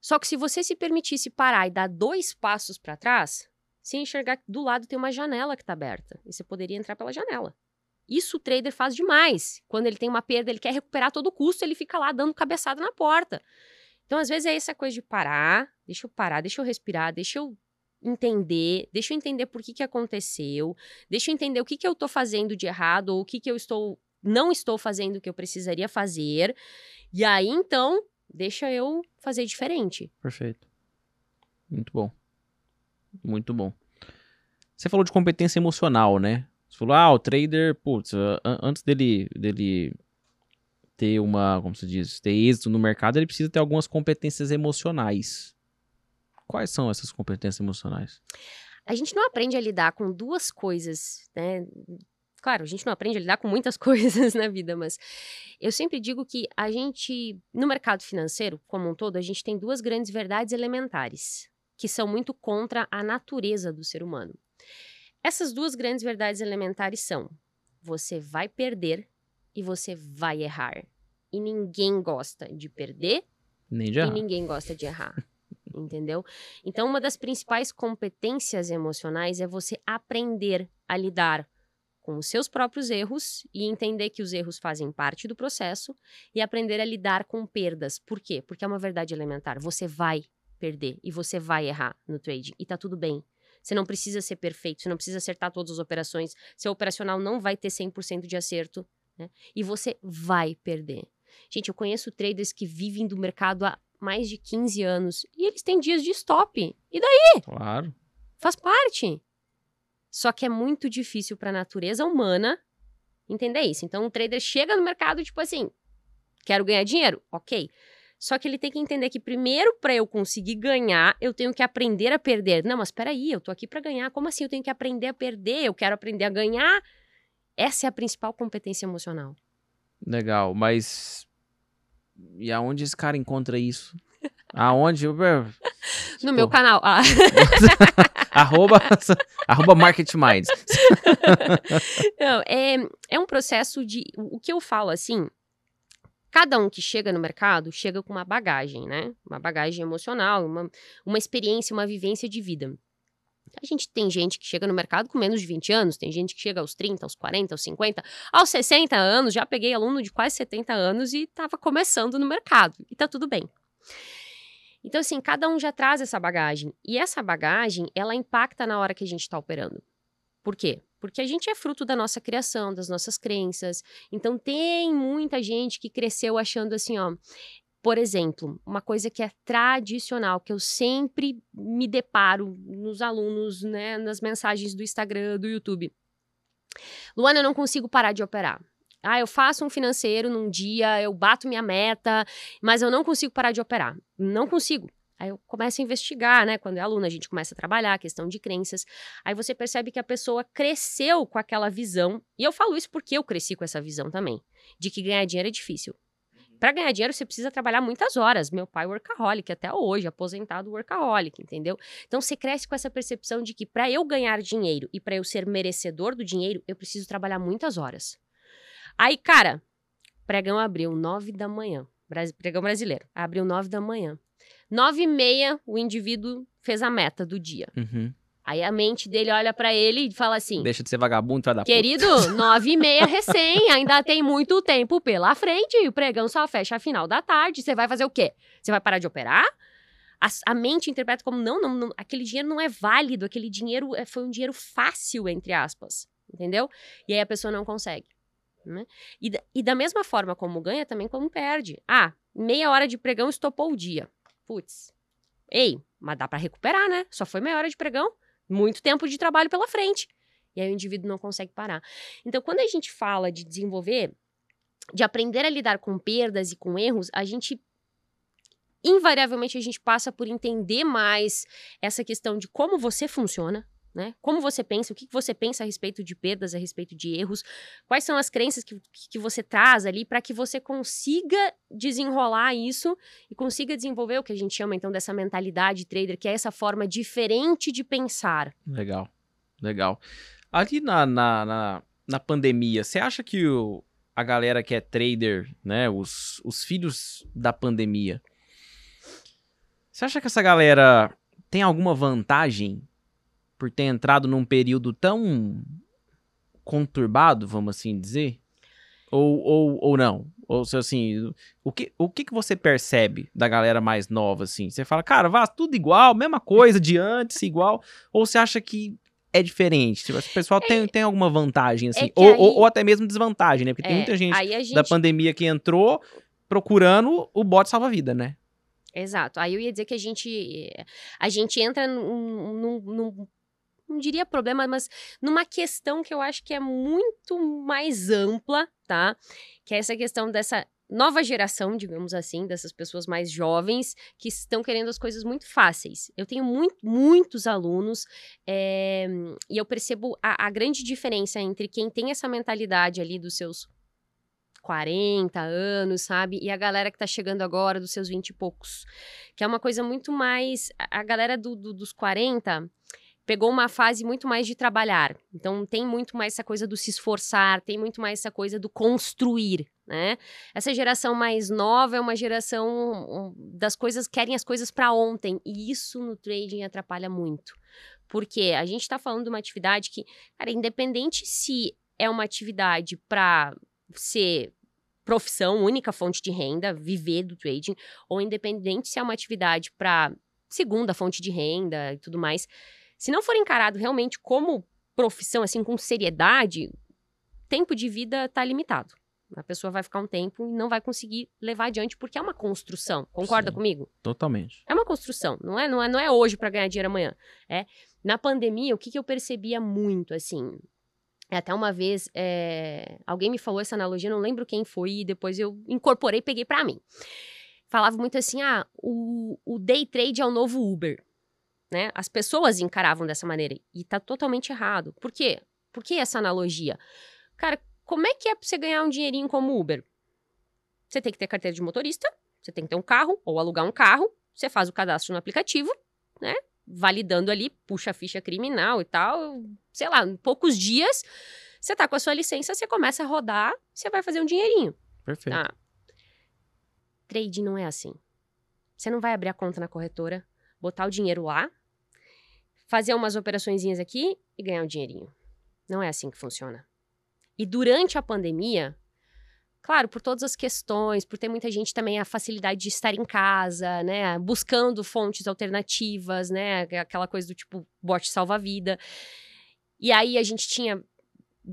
Só que se você se permitisse parar e dar dois passos para trás, se enxergar que do lado tem uma janela que tá aberta. E você poderia entrar pela janela. Isso o trader faz demais. Quando ele tem uma perda, ele quer recuperar todo custo, ele fica lá dando cabeçada na porta. Então, às vezes, é essa coisa de parar, deixa eu parar, deixa eu respirar, deixa eu entender, deixa eu entender por que, que aconteceu, deixa eu entender o que, que eu tô fazendo de errado, ou o que, que eu estou não estou fazendo o que eu precisaria fazer. E aí, então, deixa eu fazer diferente. Perfeito. Muito bom. Muito bom. Você falou de competência emocional, né? Você falou, ah, o trader, putz, antes dele, dele ter uma, como se diz, ter êxito no mercado, ele precisa ter algumas competências emocionais. Quais são essas competências emocionais? A gente não aprende a lidar com duas coisas, né? Claro, a gente não aprende a lidar com muitas coisas na vida, mas eu sempre digo que a gente, no mercado financeiro como um todo, a gente tem duas grandes verdades elementares, que são muito contra a natureza do ser humano. Essas duas grandes verdades elementares são: você vai perder e você vai errar. E ninguém gosta de perder Nem de e ninguém gosta de errar. entendeu? Então, uma das principais competências emocionais é você aprender a lidar com os seus próprios erros e entender que os erros fazem parte do processo e aprender a lidar com perdas. Por quê? Porque é uma verdade elementar. Você vai perder e você vai errar no trading e tá tudo bem. Você não precisa ser perfeito, você não precisa acertar todas as operações. Seu operacional não vai ter 100% de acerto, né? E você vai perder. Gente, eu conheço traders que vivem do mercado há mais de 15 anos e eles têm dias de stop. E daí? Claro. Faz parte. Só que é muito difícil para a natureza humana entender isso. Então, um trader chega no mercado, tipo assim, quero ganhar dinheiro, ok. Só que ele tem que entender que primeiro, para eu conseguir ganhar, eu tenho que aprender a perder. Não, mas peraí, eu tô aqui para ganhar. Como assim eu tenho que aprender a perder? Eu quero aprender a ganhar. Essa é a principal competência emocional. Legal, mas e aonde esse cara encontra isso? Aonde? no meu canal. Ah. arroba, arroba Market Minds. Não, é, é um processo de. O que eu falo assim. Cada um que chega no mercado chega com uma bagagem, né? Uma bagagem emocional, uma, uma experiência, uma vivência de vida. A gente tem gente que chega no mercado com menos de 20 anos, tem gente que chega aos 30, aos 40, aos 50, aos 60 anos. Já peguei aluno de quase 70 anos e estava começando no mercado. E tá tudo bem. Então, assim, cada um já traz essa bagagem. E essa bagagem, ela impacta na hora que a gente está operando. Por quê? Porque a gente é fruto da nossa criação, das nossas crenças. Então, tem muita gente que cresceu achando assim, ó. Por exemplo, uma coisa que é tradicional, que eu sempre me deparo nos alunos, né, nas mensagens do Instagram, do YouTube. Luana, eu não consigo parar de operar. Ah, eu faço um financeiro num dia, eu bato minha meta, mas eu não consigo parar de operar. Não consigo. Aí eu começo a investigar, né? Quando é aluna, a gente começa a trabalhar a questão de crenças. Aí você percebe que a pessoa cresceu com aquela visão. E eu falo isso porque eu cresci com essa visão também, de que ganhar dinheiro é difícil. Para ganhar dinheiro, você precisa trabalhar muitas horas. Meu pai é workaholic, até hoje, aposentado workaholic, entendeu? Então você cresce com essa percepção de que para eu ganhar dinheiro e para eu ser merecedor do dinheiro, eu preciso trabalhar muitas horas. Aí, cara, pregão abriu nove da manhã. Pregão brasileiro. Abriu nove da manhã. Nove e meia, o indivíduo fez a meta do dia. Uhum. Aí a mente dele olha para ele e fala assim: Deixa de ser vagabundo, vai dar Querido, nove e meia recém, ainda tem muito tempo pela frente. E o pregão só fecha a final da tarde. Você vai fazer o quê? Você vai parar de operar? A, a mente interpreta como: não, não, não, aquele dinheiro não é válido, aquele dinheiro é, foi um dinheiro fácil, entre aspas. Entendeu? E aí a pessoa não consegue. Né? E, e da mesma forma como ganha, também como perde. Ah, meia hora de pregão estopou o dia. Putz. Ei, mas dá para recuperar, né? Só foi meia hora de pregão, muito tempo de trabalho pela frente. E aí o indivíduo não consegue parar. Então, quando a gente fala de desenvolver, de aprender a lidar com perdas e com erros, a gente invariavelmente a gente passa por entender mais essa questão de como você funciona, né? Como você pensa, o que você pensa a respeito de perdas, a respeito de erros, quais são as crenças que, que você traz ali para que você consiga desenrolar isso e consiga desenvolver o que a gente chama então dessa mentalidade trader, que é essa forma diferente de pensar. Legal, legal. Ali na, na, na, na pandemia, você acha que o, a galera que é trader, né, os, os filhos da pandemia, você acha que essa galera tem alguma vantagem por ter entrado num período tão conturbado, vamos assim dizer? Ou, ou, ou não? Ou se assim, o que, o que, que você percebe da galera mais nova, assim? Você fala, cara, vá, tudo igual, mesma coisa de antes, igual. Ou você acha que é diferente? Tipo, o pessoal é, tem, tem alguma vantagem, assim? É ou, aí... ou, ou, até mesmo desvantagem, né? Porque é, tem muita gente, gente, da pandemia que entrou procurando o bot salva-vida, né? Exato. Aí eu ia dizer que a gente, a gente entra num, num, num não diria problema, mas numa questão que eu acho que é muito mais ampla, tá? Que é essa questão dessa nova geração, digamos assim, dessas pessoas mais jovens que estão querendo as coisas muito fáceis. Eu tenho muito, muitos alunos é, e eu percebo a, a grande diferença entre quem tem essa mentalidade ali dos seus 40 anos, sabe? E a galera que tá chegando agora dos seus 20 e poucos. Que é uma coisa muito mais. A galera do, do, dos 40 pegou uma fase muito mais de trabalhar. Então tem muito mais essa coisa do se esforçar, tem muito mais essa coisa do construir, né? Essa geração mais nova é uma geração das coisas querem as coisas para ontem e isso no trading atrapalha muito. Porque a gente está falando de uma atividade que, cara, independente se é uma atividade para ser profissão, única fonte de renda, viver do trading, ou independente se é uma atividade para segunda fonte de renda e tudo mais, se não for encarado realmente como profissão, assim, com seriedade, tempo de vida está limitado. A pessoa vai ficar um tempo e não vai conseguir levar adiante porque é uma construção. Concorda Sim, comigo? Totalmente. É uma construção, não é, não é, não é hoje para ganhar dinheiro amanhã. É na pandemia, o que, que eu percebia muito assim, até uma vez, é, alguém me falou essa analogia, não lembro quem foi, e depois eu incorporei e peguei para mim. Falava muito assim: ah, o, o day trade é o novo Uber. Né? As pessoas encaravam dessa maneira. E tá totalmente errado. Por quê? Por que essa analogia? Cara, como é que é pra você ganhar um dinheirinho como Uber? Você tem que ter carteira de motorista, você tem que ter um carro ou alugar um carro, você faz o cadastro no aplicativo, né? validando ali, puxa a ficha criminal e tal, sei lá, em poucos dias, você tá com a sua licença, você começa a rodar, você vai fazer um dinheirinho. Perfeito. Tá? Trade não é assim. Você não vai abrir a conta na corretora, botar o dinheiro lá, fazer umas operaçõezinhas aqui e ganhar um dinheirinho. Não é assim que funciona. E durante a pandemia, Claro, por todas as questões, por ter muita gente também a facilidade de estar em casa, né? Buscando fontes alternativas, né? Aquela coisa do tipo bote salva-vida. E aí a gente tinha.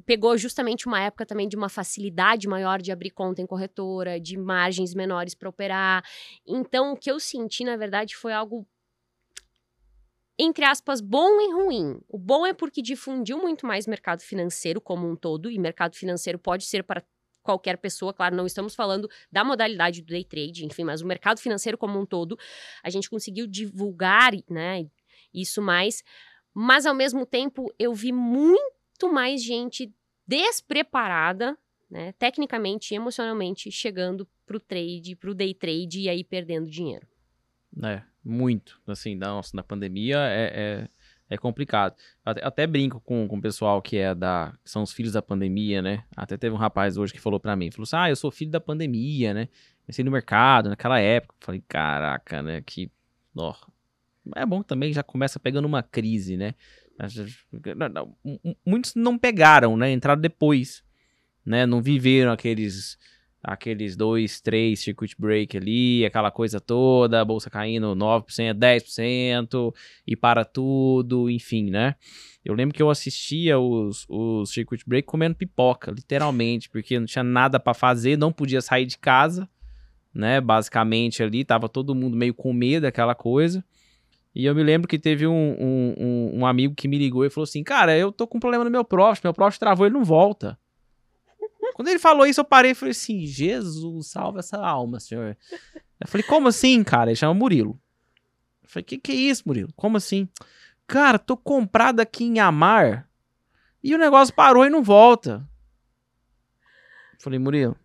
Pegou justamente uma época também de uma facilidade maior de abrir conta em corretora, de margens menores para operar. Então, o que eu senti, na verdade, foi algo entre aspas, bom e ruim. O bom é porque difundiu muito mais mercado financeiro como um todo, e mercado financeiro pode ser para qualquer pessoa, claro, não estamos falando da modalidade do day trade, enfim, mas o mercado financeiro como um todo, a gente conseguiu divulgar, né, isso mais, mas ao mesmo tempo eu vi muito mais gente despreparada, né, tecnicamente e emocionalmente chegando pro trade, pro day trade e aí perdendo dinheiro. É, muito, assim, nossa, na pandemia é, é é complicado. Até, até, brinco com, com o pessoal que é da. Que são os filhos da pandemia, né? Até teve um rapaz hoje que falou para mim: falou assim: Ah, eu sou filho da pandemia, né? Comecei no mercado naquela época. Falei, caraca, né? Que. Ó, é bom também, já começa pegando uma crise, né? Muitos não pegaram, né? Entraram depois, né? Não viveram aqueles aqueles dois, três circuit break ali, aquela coisa toda, a bolsa caindo 9%, 10% e para tudo, enfim, né? Eu lembro que eu assistia os, os circuit break comendo pipoca, literalmente, porque não tinha nada para fazer, não podia sair de casa, né? Basicamente ali, tava todo mundo meio com medo daquela coisa. E eu me lembro que teve um, um, um, um amigo que me ligou e falou assim: Cara, eu tô com um problema no meu profit, meu profit travou, ele não volta. Quando ele falou isso, eu parei e falei assim: Jesus, salva essa alma, senhor. Eu falei: Como assim, cara? Ele chama Murilo. Eu falei: Que que é isso, Murilo? Como assim? Cara, tô comprado aqui em Amar e o negócio parou e não volta. Eu falei: Murilo,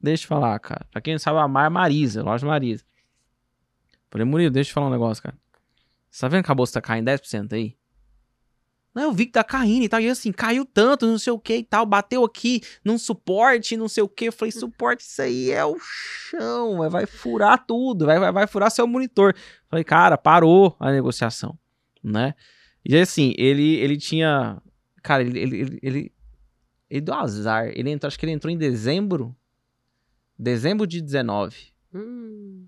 deixa eu falar, cara. Pra quem não sabe, Amar é Marisa, loja Marisa. Eu falei: Murilo, deixa eu falar um negócio, cara. Você tá vendo que a bolsa tá caindo 10% aí? Não, eu vi que tá caindo e tal. E assim, caiu tanto, não sei o que e tal. Bateu aqui num suporte, não sei o que. Eu falei, suporte, isso aí é o chão. Vai furar tudo, vai, vai, vai furar seu monitor. Eu falei, cara, parou a negociação, né? E assim, ele, ele tinha. Cara, ele, ele, ele, ele, ele deu azar. Ele entrou, acho que ele entrou em dezembro. Dezembro de 19. Hum.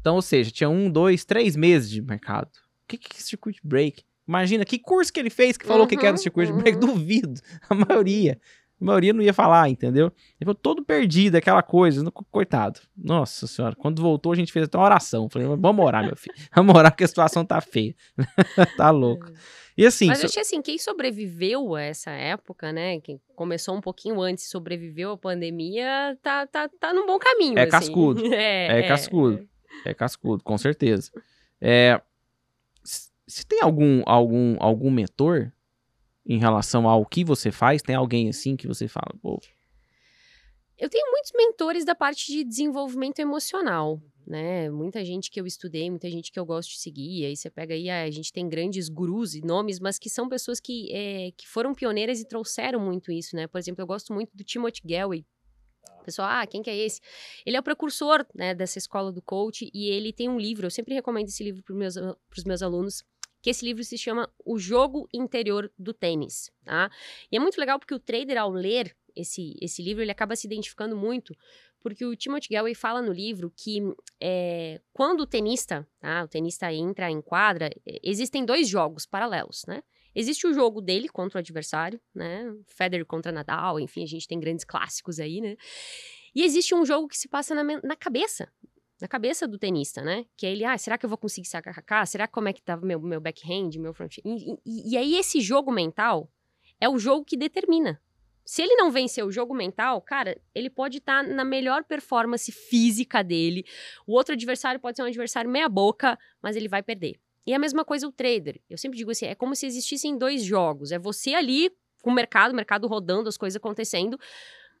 Então, ou seja, tinha um, dois, três meses de mercado. O que, que é circuit break? Imagina, que curso que ele fez que falou uhum, que quer o circuit uhum. break? Duvido, a maioria, A maioria não ia falar, entendeu? Ele ficou todo perdido, aquela coisa. Coitado. Nossa senhora. Quando voltou, a gente fez até uma oração. Falei, vamos orar, meu filho. Vamos orar porque a situação tá feia. tá louco. E assim. Mas eu achei assim, quem sobreviveu a essa época, né? Quem começou um pouquinho antes e sobreviveu à pandemia, tá, tá, tá num bom caminho. É assim. cascudo. é, é, cascudo. É cascudo, com certeza. É, se tem algum, algum, algum mentor em relação ao que você faz, tem alguém assim que você fala, pô. Eu tenho muitos mentores da parte de desenvolvimento emocional, né? Muita gente que eu estudei, muita gente que eu gosto de seguir. Aí você pega aí, a gente tem grandes gurus e nomes, mas que são pessoas que, é, que foram pioneiras e trouxeram muito isso, né? Por exemplo, eu gosto muito do Timothy Galway, Pessoal, ah, quem que é esse? Ele é o precursor né, dessa escola do coach e ele tem um livro, eu sempre recomendo esse livro para os meus, meus alunos, que esse livro se chama O Jogo Interior do Tênis, tá? E é muito legal porque o trader, ao ler esse, esse livro, ele acaba se identificando muito, porque o Timothy Galway fala no livro que é, quando o tenista, tá, o tenista entra em quadra, existem dois jogos paralelos, né? Existe o jogo dele contra o adversário, né? Federer contra Nadal, enfim, a gente tem grandes clássicos aí, né? E existe um jogo que se passa na, na cabeça, na cabeça do tenista, né? Que é ele, ah, será que eu vou conseguir sacar cá? Será que como é que tá meu, meu backhand, meu front? E, e, e aí esse jogo mental é o jogo que determina. Se ele não vencer o jogo mental, cara, ele pode estar tá na melhor performance física dele. O outro adversário pode ser um adversário meia boca, mas ele vai perder. E a mesma coisa o trader. Eu sempre digo assim, é como se existissem dois jogos. É você ali com o mercado, o mercado rodando, as coisas acontecendo,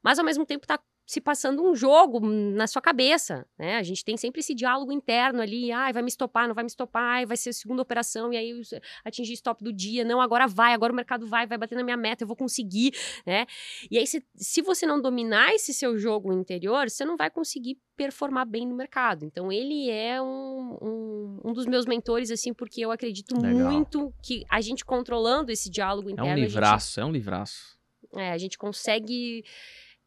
mas ao mesmo tempo tá se passando um jogo na sua cabeça, né? A gente tem sempre esse diálogo interno ali, ai, vai me estopar, não vai me estopar, ai, vai ser a segunda operação, e aí atingir stop do dia, não, agora vai, agora o mercado vai, vai bater na minha meta, eu vou conseguir, né? E aí, se, se você não dominar esse seu jogo interior, você não vai conseguir performar bem no mercado. Então, ele é um, um, um dos meus mentores, assim, porque eu acredito Legal. muito que a gente controlando esse diálogo interno... É um livraço, gente, é um livraço. É, a gente consegue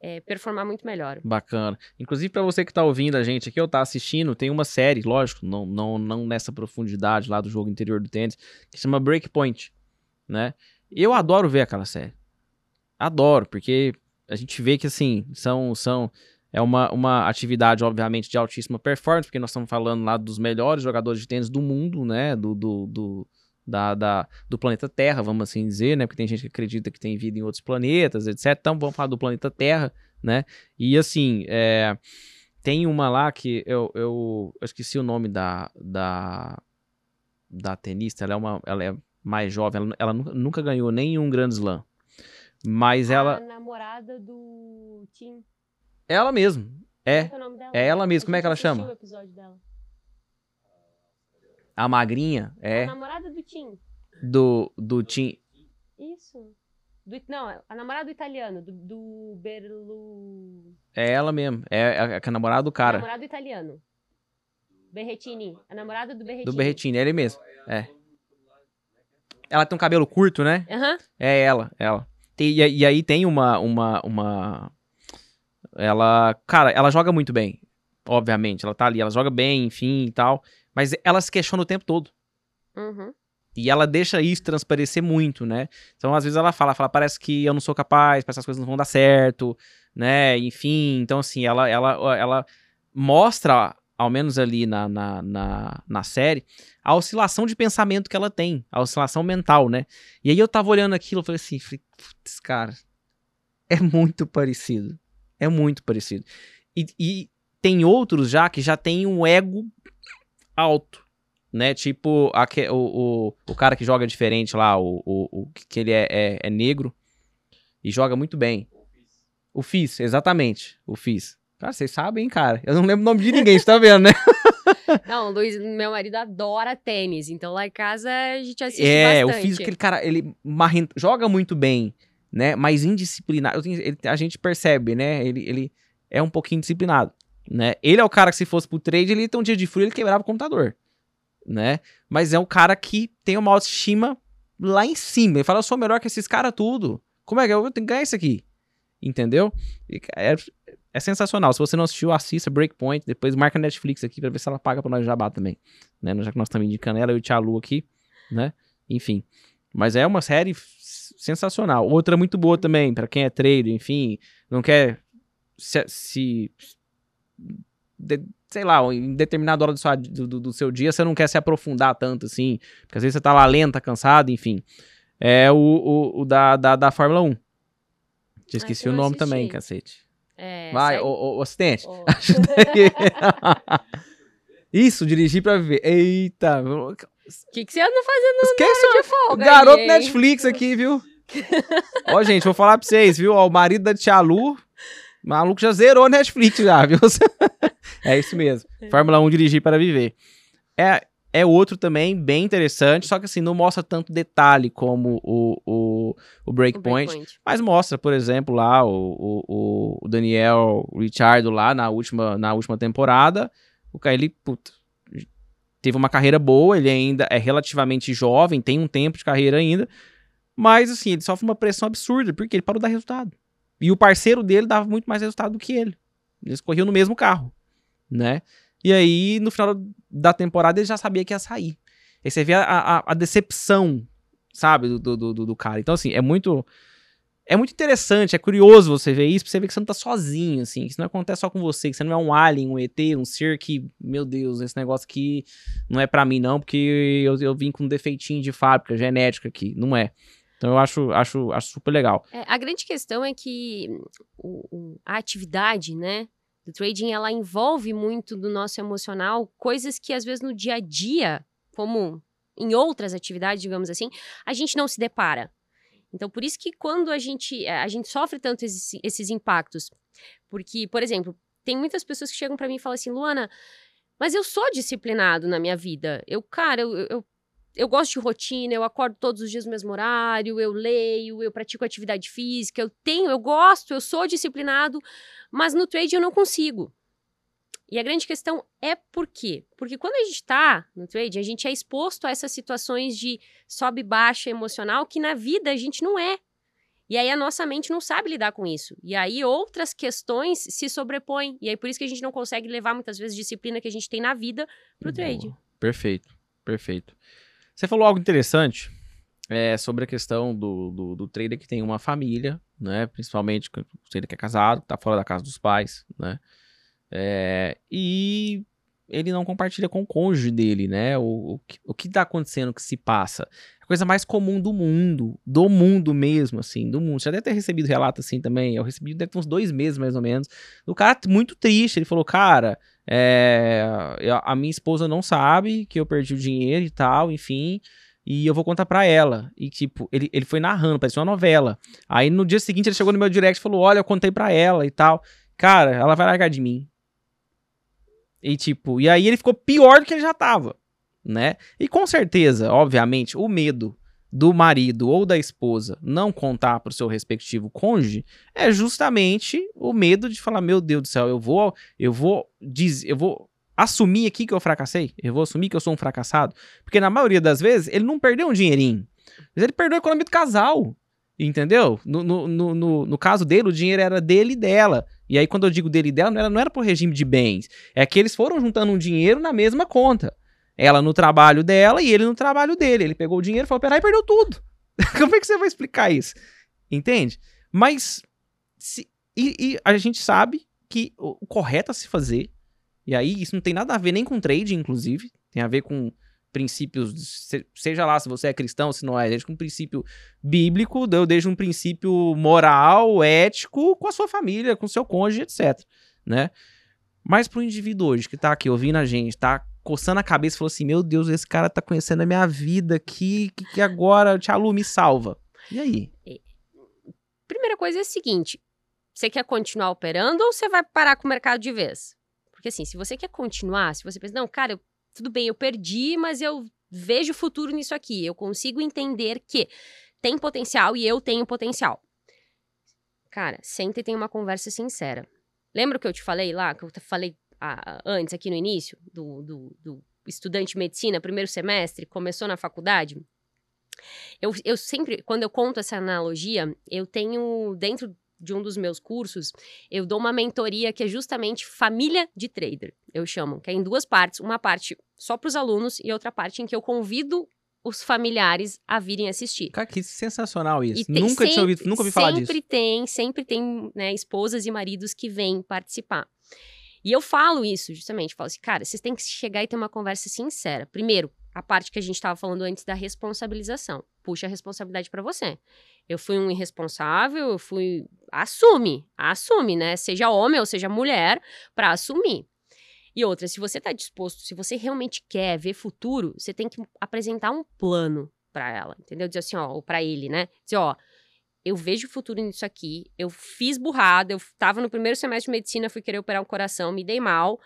é, performar muito melhor. Bacana. Inclusive, para você que tá ouvindo a gente aqui ou tá assistindo, tem uma série, lógico, não, não, não nessa profundidade lá do jogo interior do tênis, que chama Breakpoint, né? Eu adoro ver aquela série. Adoro, porque a gente vê que, assim, são... são é uma, uma atividade, obviamente, de altíssima performance, porque nós estamos falando lá dos melhores jogadores de tênis do mundo, né? Do, do, do da, da, do planeta Terra, vamos assim dizer, né? Porque tem gente que acredita que tem vida em outros planetas, etc. Então vamos falar do planeta Terra, né? E assim, é, tem uma lá que eu, eu, eu, esqueci o nome da, da, da tenista, ela é, uma, ela é mais jovem, ela, ela nunca ganhou nenhum Grand Slam. Mas a ela. A namorada do Tim. Ela mesmo. É. É, é ela mesmo. Como é que ela chama? O episódio dela. A magrinha é. A namorada do Tim. Do, do Tim. Isso. Do, não, a namorada do italiano, do, do Berlu. É ela mesmo. É a, a, a namorada do cara. A namorada do italiano. Berretini. A namorada do Berretini. Do Berretini, é ele mesmo. É. Ela tem um cabelo curto, né? Uhum. É ela, ela. E, e, aí tem uma, uma, uma. Ela. Cara, ela joga muito bem. Obviamente. Ela tá ali, ela joga bem, enfim e tal. Mas ela se questiona o tempo todo. Uhum. E ela deixa isso transparecer muito, né? Então, às vezes ela fala, fala, parece que eu não sou capaz, parece que as coisas não vão dar certo, né? Enfim, então assim, ela, ela, ela mostra, ao menos ali na, na, na, na série, a oscilação de pensamento que ela tem, a oscilação mental, né? E aí eu tava olhando aquilo, eu falei assim, putz, cara, é muito parecido. É muito parecido. E, e tem outros já que já tem um ego alto, né? Tipo a, o, o, o cara que joga diferente lá, o, o, o que ele é, é, é, negro e joga muito bem. O Fizz, exatamente, o Fizz. Cara, vocês sabem, hein, cara? Eu não lembro o nome de ninguém, você tá vendo, né? Não, Luiz, meu marido adora tênis, então lá em casa a gente assiste é, bastante. É, o Fizz, aquele cara, ele marrento, joga muito bem, né? Mas indisciplinado, ele, a gente percebe, né? Ele, ele é um pouquinho disciplinado né? Ele é o cara que se fosse pro trade, ele ia ter um dia de frio, ele quebrava o computador, né? Mas é um cara que tem uma autoestima lá em cima. Ele fala, eu sou melhor que esses caras tudo. Como é que eu tenho que ganhar isso aqui? Entendeu? É, é sensacional. Se você não assistiu, assista Breakpoint. Depois marca a Netflix aqui pra ver se ela paga pra nós jabá também. Né? Já que nós estamos indicando ela e o Tia Lu aqui, né? Enfim. Mas é uma série sensacional. Outra muito boa também, para quem é trader, enfim, não quer se, se de, sei lá, em determinada hora do seu, do, do, seu dia, você não quer se aprofundar tanto assim, porque às vezes você tá lá lenta, cansado, enfim. É o, o, o da, da, da Fórmula 1. Já esqueci Ai, o nome também, cacete. É, Vai, o, o, assistente. Oh. Isso, dirigir pra viver. Eita. O que, que você anda fazendo Esquece de folga Garoto aí, Netflix aqui, viu? Ó, gente, vou falar pra vocês, viu? Ó, o marido da Tia Lu, maluco já zerou Netflix já, viu? é isso mesmo. É. Fórmula 1 dirigir para viver. É, é outro também bem interessante, só que assim, não mostra tanto detalhe como o, o, o Breakpoint, Breakpoint. mas mostra, por exemplo, lá o, o, o Daniel Ricciardo lá na última, na última temporada, o ele, puta, teve uma carreira boa, ele ainda é relativamente jovem, tem um tempo de carreira ainda, mas assim, ele sofre uma pressão absurda, porque ele parou de dar resultado. E o parceiro dele dava muito mais resultado do que ele. Eles corriam no mesmo carro, né? E aí, no final da temporada, ele já sabia que ia sair. Aí você vê a, a, a decepção, sabe, do, do, do, do, cara. Então, assim, é muito. É muito interessante, é curioso você ver isso, pra você ver que você não tá sozinho, assim, que isso não acontece só com você, que você não é um alien, um ET, um ser que, meu Deus, esse negócio aqui não é para mim, não, porque eu, eu vim com um defeitinho de fábrica, genética aqui. Não é. Então eu acho, acho, acho super legal. É, a grande questão é que o, o, a atividade, né, do trading, ela envolve muito do nosso emocional, coisas que às vezes no dia a dia, como em outras atividades, digamos assim, a gente não se depara. Então, por isso que quando a gente, a gente sofre tanto esses, esses impactos, porque, por exemplo, tem muitas pessoas que chegam para mim e falam assim, Luana, mas eu sou disciplinado na minha vida. Eu, cara, eu, eu eu gosto de rotina, eu acordo todos os dias no mesmo horário, eu leio, eu pratico atividade física, eu tenho, eu gosto, eu sou disciplinado, mas no trade eu não consigo. E a grande questão é por quê? Porque quando a gente está no trade, a gente é exposto a essas situações de sobe e baixa emocional que na vida a gente não é. E aí a nossa mente não sabe lidar com isso. E aí outras questões se sobrepõem. E aí por isso que a gente não consegue levar muitas vezes a disciplina que a gente tem na vida pro trade. Perfeito, perfeito. Você falou algo interessante é, sobre a questão do, do, do, trader que tem uma família, né? Principalmente o trader que é casado, que tá fora da casa dos pais, né? É, e ele não compartilha com o cônjuge dele, né? O, o, o que tá acontecendo, o que se passa. A coisa mais comum do mundo, do mundo mesmo, assim, do mundo. Você já deve ter recebido relato assim também. Eu recebi deve ter uns dois meses mais ou menos. O cara muito triste, ele falou, cara, é, a minha esposa não sabe que eu perdi o dinheiro e tal, enfim. E eu vou contar pra ela. E, tipo, ele, ele foi narrando, parecia uma novela. Aí no dia seguinte ele chegou no meu direct e falou: Olha, eu contei pra ela e tal. Cara, ela vai largar de mim. E, tipo, e aí ele ficou pior do que ele já tava, né? E com certeza, obviamente, o medo do marido ou da esposa não contar para o seu respectivo cônjuge é justamente o medo de falar meu Deus do céu eu vou eu vou dizer eu vou assumir aqui que eu fracassei? Eu vou assumir que eu sou um fracassado? Porque na maioria das vezes ele não perdeu um dinheirinho mas ele perdeu a economia do casal entendeu? No, no, no, no, caso dele o dinheiro era dele e dela. E aí quando eu digo dele e dela não era não era por regime de bens. É que eles foram juntando um dinheiro na mesma conta ela no trabalho dela e ele no trabalho dele. Ele pegou o dinheiro, foi operar e perdeu tudo. Como é que você vai explicar isso? Entende? Mas se, e, e, a gente sabe que o, o correto a se fazer, e aí isso não tem nada a ver nem com trade, inclusive, tem a ver com princípios, seja lá se você é cristão, se não é, desde um princípio bíblico, desde um princípio moral, ético, com a sua família, com o seu cônjuge, etc. Né? Mas pro indivíduo hoje que tá aqui ouvindo a gente, tá coçando a cabeça falou assim: Meu Deus, esse cara tá conhecendo a minha vida aqui, que, que agora, Tia Lu, me salva. E aí? Primeira coisa é a seguinte: você quer continuar operando ou você vai parar com o mercado de vez? Porque assim, se você quer continuar, se você pensa, não, cara, eu, tudo bem, eu perdi, mas eu vejo futuro nisso aqui, eu consigo entender que tem potencial e eu tenho potencial. Cara, senta e tem uma conversa sincera. Lembra que eu te falei lá, que eu falei a, antes, aqui no início, do, do, do estudante de medicina, primeiro semestre, começou na faculdade, eu, eu sempre, quando eu conto essa analogia, eu tenho dentro de um dos meus cursos, eu dou uma mentoria que é justamente família de trader, eu chamo, que é em duas partes, uma parte só para os alunos e outra parte em que eu convido os familiares a virem assistir. Cara, que sensacional isso. Tem- nunca tinha ouvido, sempre- nunca ouvi falar disso. Sempre tem, sempre tem, né, esposas e maridos que vêm participar. E eu falo isso, justamente, falo assim, cara, vocês têm que chegar e ter uma conversa sincera. Primeiro, a parte que a gente estava falando antes da responsabilização. Puxa a responsabilidade para você. Eu fui um irresponsável, eu fui. Assume, assume, né? Seja homem ou seja mulher, para assumir. E outra, se você tá disposto, se você realmente quer ver futuro, você tem que apresentar um plano para ela, entendeu? Dizer assim, ó, ou para ele, né? Dizer, ó, eu vejo futuro nisso aqui, eu fiz burrada, eu tava no primeiro semestre de medicina, fui querer operar um coração, me dei mal,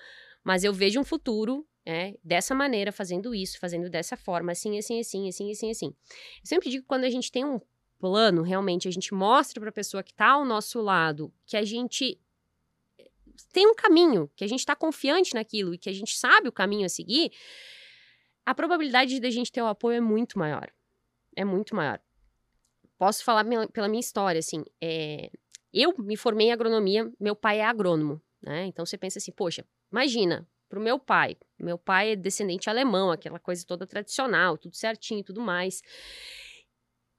mas eu vejo um futuro, né, dessa maneira, fazendo isso, fazendo dessa forma, assim, assim, assim, assim, assim, assim. Eu sempre digo que quando a gente tem um plano, realmente, a gente mostra pra pessoa que tá ao nosso lado, que a gente tem um caminho, que a gente tá confiante naquilo e que a gente sabe o caminho a seguir, a probabilidade da gente ter o apoio é muito maior. É muito maior. Posso falar pela minha história, assim. é, eu me formei em agronomia, meu pai é agrônomo, né? Então você pensa assim, poxa, imagina, pro meu pai, meu pai é descendente alemão, aquela coisa toda tradicional, tudo certinho tudo mais.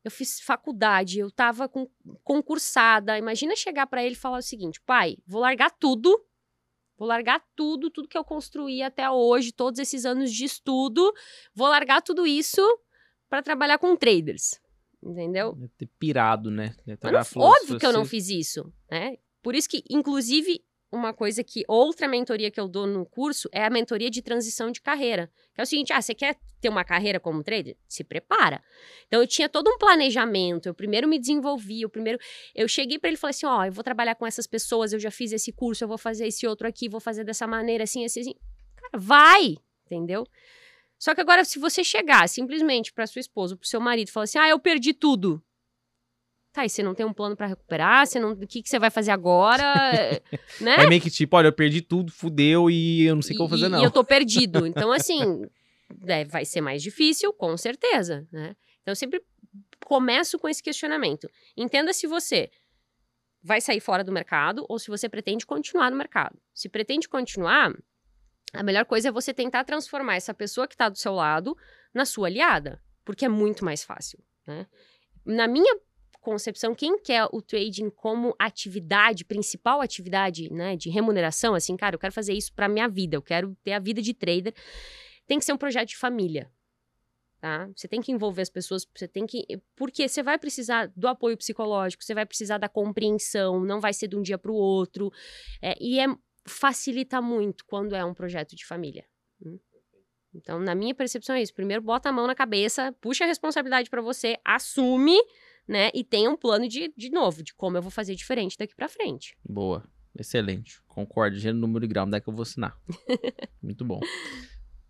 Eu fiz faculdade, eu tava com, concursada. Imagina chegar pra ele e falar o seguinte: pai, vou largar tudo, vou largar tudo, tudo que eu construí até hoje, todos esses anos de estudo, vou largar tudo isso pra trabalhar com traders. Entendeu? Deve ter pirado, né? Deve ter Mas não- óbvio "Se que eu não fiz isso, né? Por isso que, inclusive, uma coisa que outra mentoria que eu dou no curso é a mentoria de transição de carreira. Que é o seguinte: ah, você quer ter uma carreira como trader? Se prepara. Então eu tinha todo um planejamento. Eu primeiro me desenvolvi, eu primeiro. Eu cheguei para ele e falei assim: ó, eu vou trabalhar com essas pessoas, eu já fiz esse curso, eu vou fazer esse outro aqui, vou fazer dessa maneira, assim, assim, assim. Cara, vai! Entendeu? Só que agora, se você chegar simplesmente para sua esposa, pro seu marido, e falar assim: ah, eu perdi tudo. Tá, e você não tem um plano pra recuperar? Você não, o que, que você vai fazer agora? né? É meio que tipo, olha, eu perdi tudo, fudeu e eu não sei o que eu vou fazer, não. E eu tô perdido. Então, assim, é, vai ser mais difícil, com certeza, né? Então, eu sempre começo com esse questionamento. Entenda se você vai sair fora do mercado ou se você pretende continuar no mercado. Se pretende continuar, a melhor coisa é você tentar transformar essa pessoa que está do seu lado na sua aliada, porque é muito mais fácil, né? Na minha concepção, quem quer o trading como atividade, principal atividade, né, de remuneração, assim, cara, eu quero fazer isso para minha vida, eu quero ter a vida de trader, tem que ser um projeto de família. Tá? Você tem que envolver as pessoas, você tem que. Porque você vai precisar do apoio psicológico, você vai precisar da compreensão, não vai ser de um dia para o outro. É, e é, facilita muito quando é um projeto de família. hum. Então, na minha percepção, é isso. Primeiro, bota a mão na cabeça, puxa a responsabilidade para você, assume, né? E tenha um plano de, de novo, de como eu vou fazer diferente daqui para frente. Boa. Excelente. Concordo. Gênero, número e grau. Onde é que eu vou assinar? Muito bom.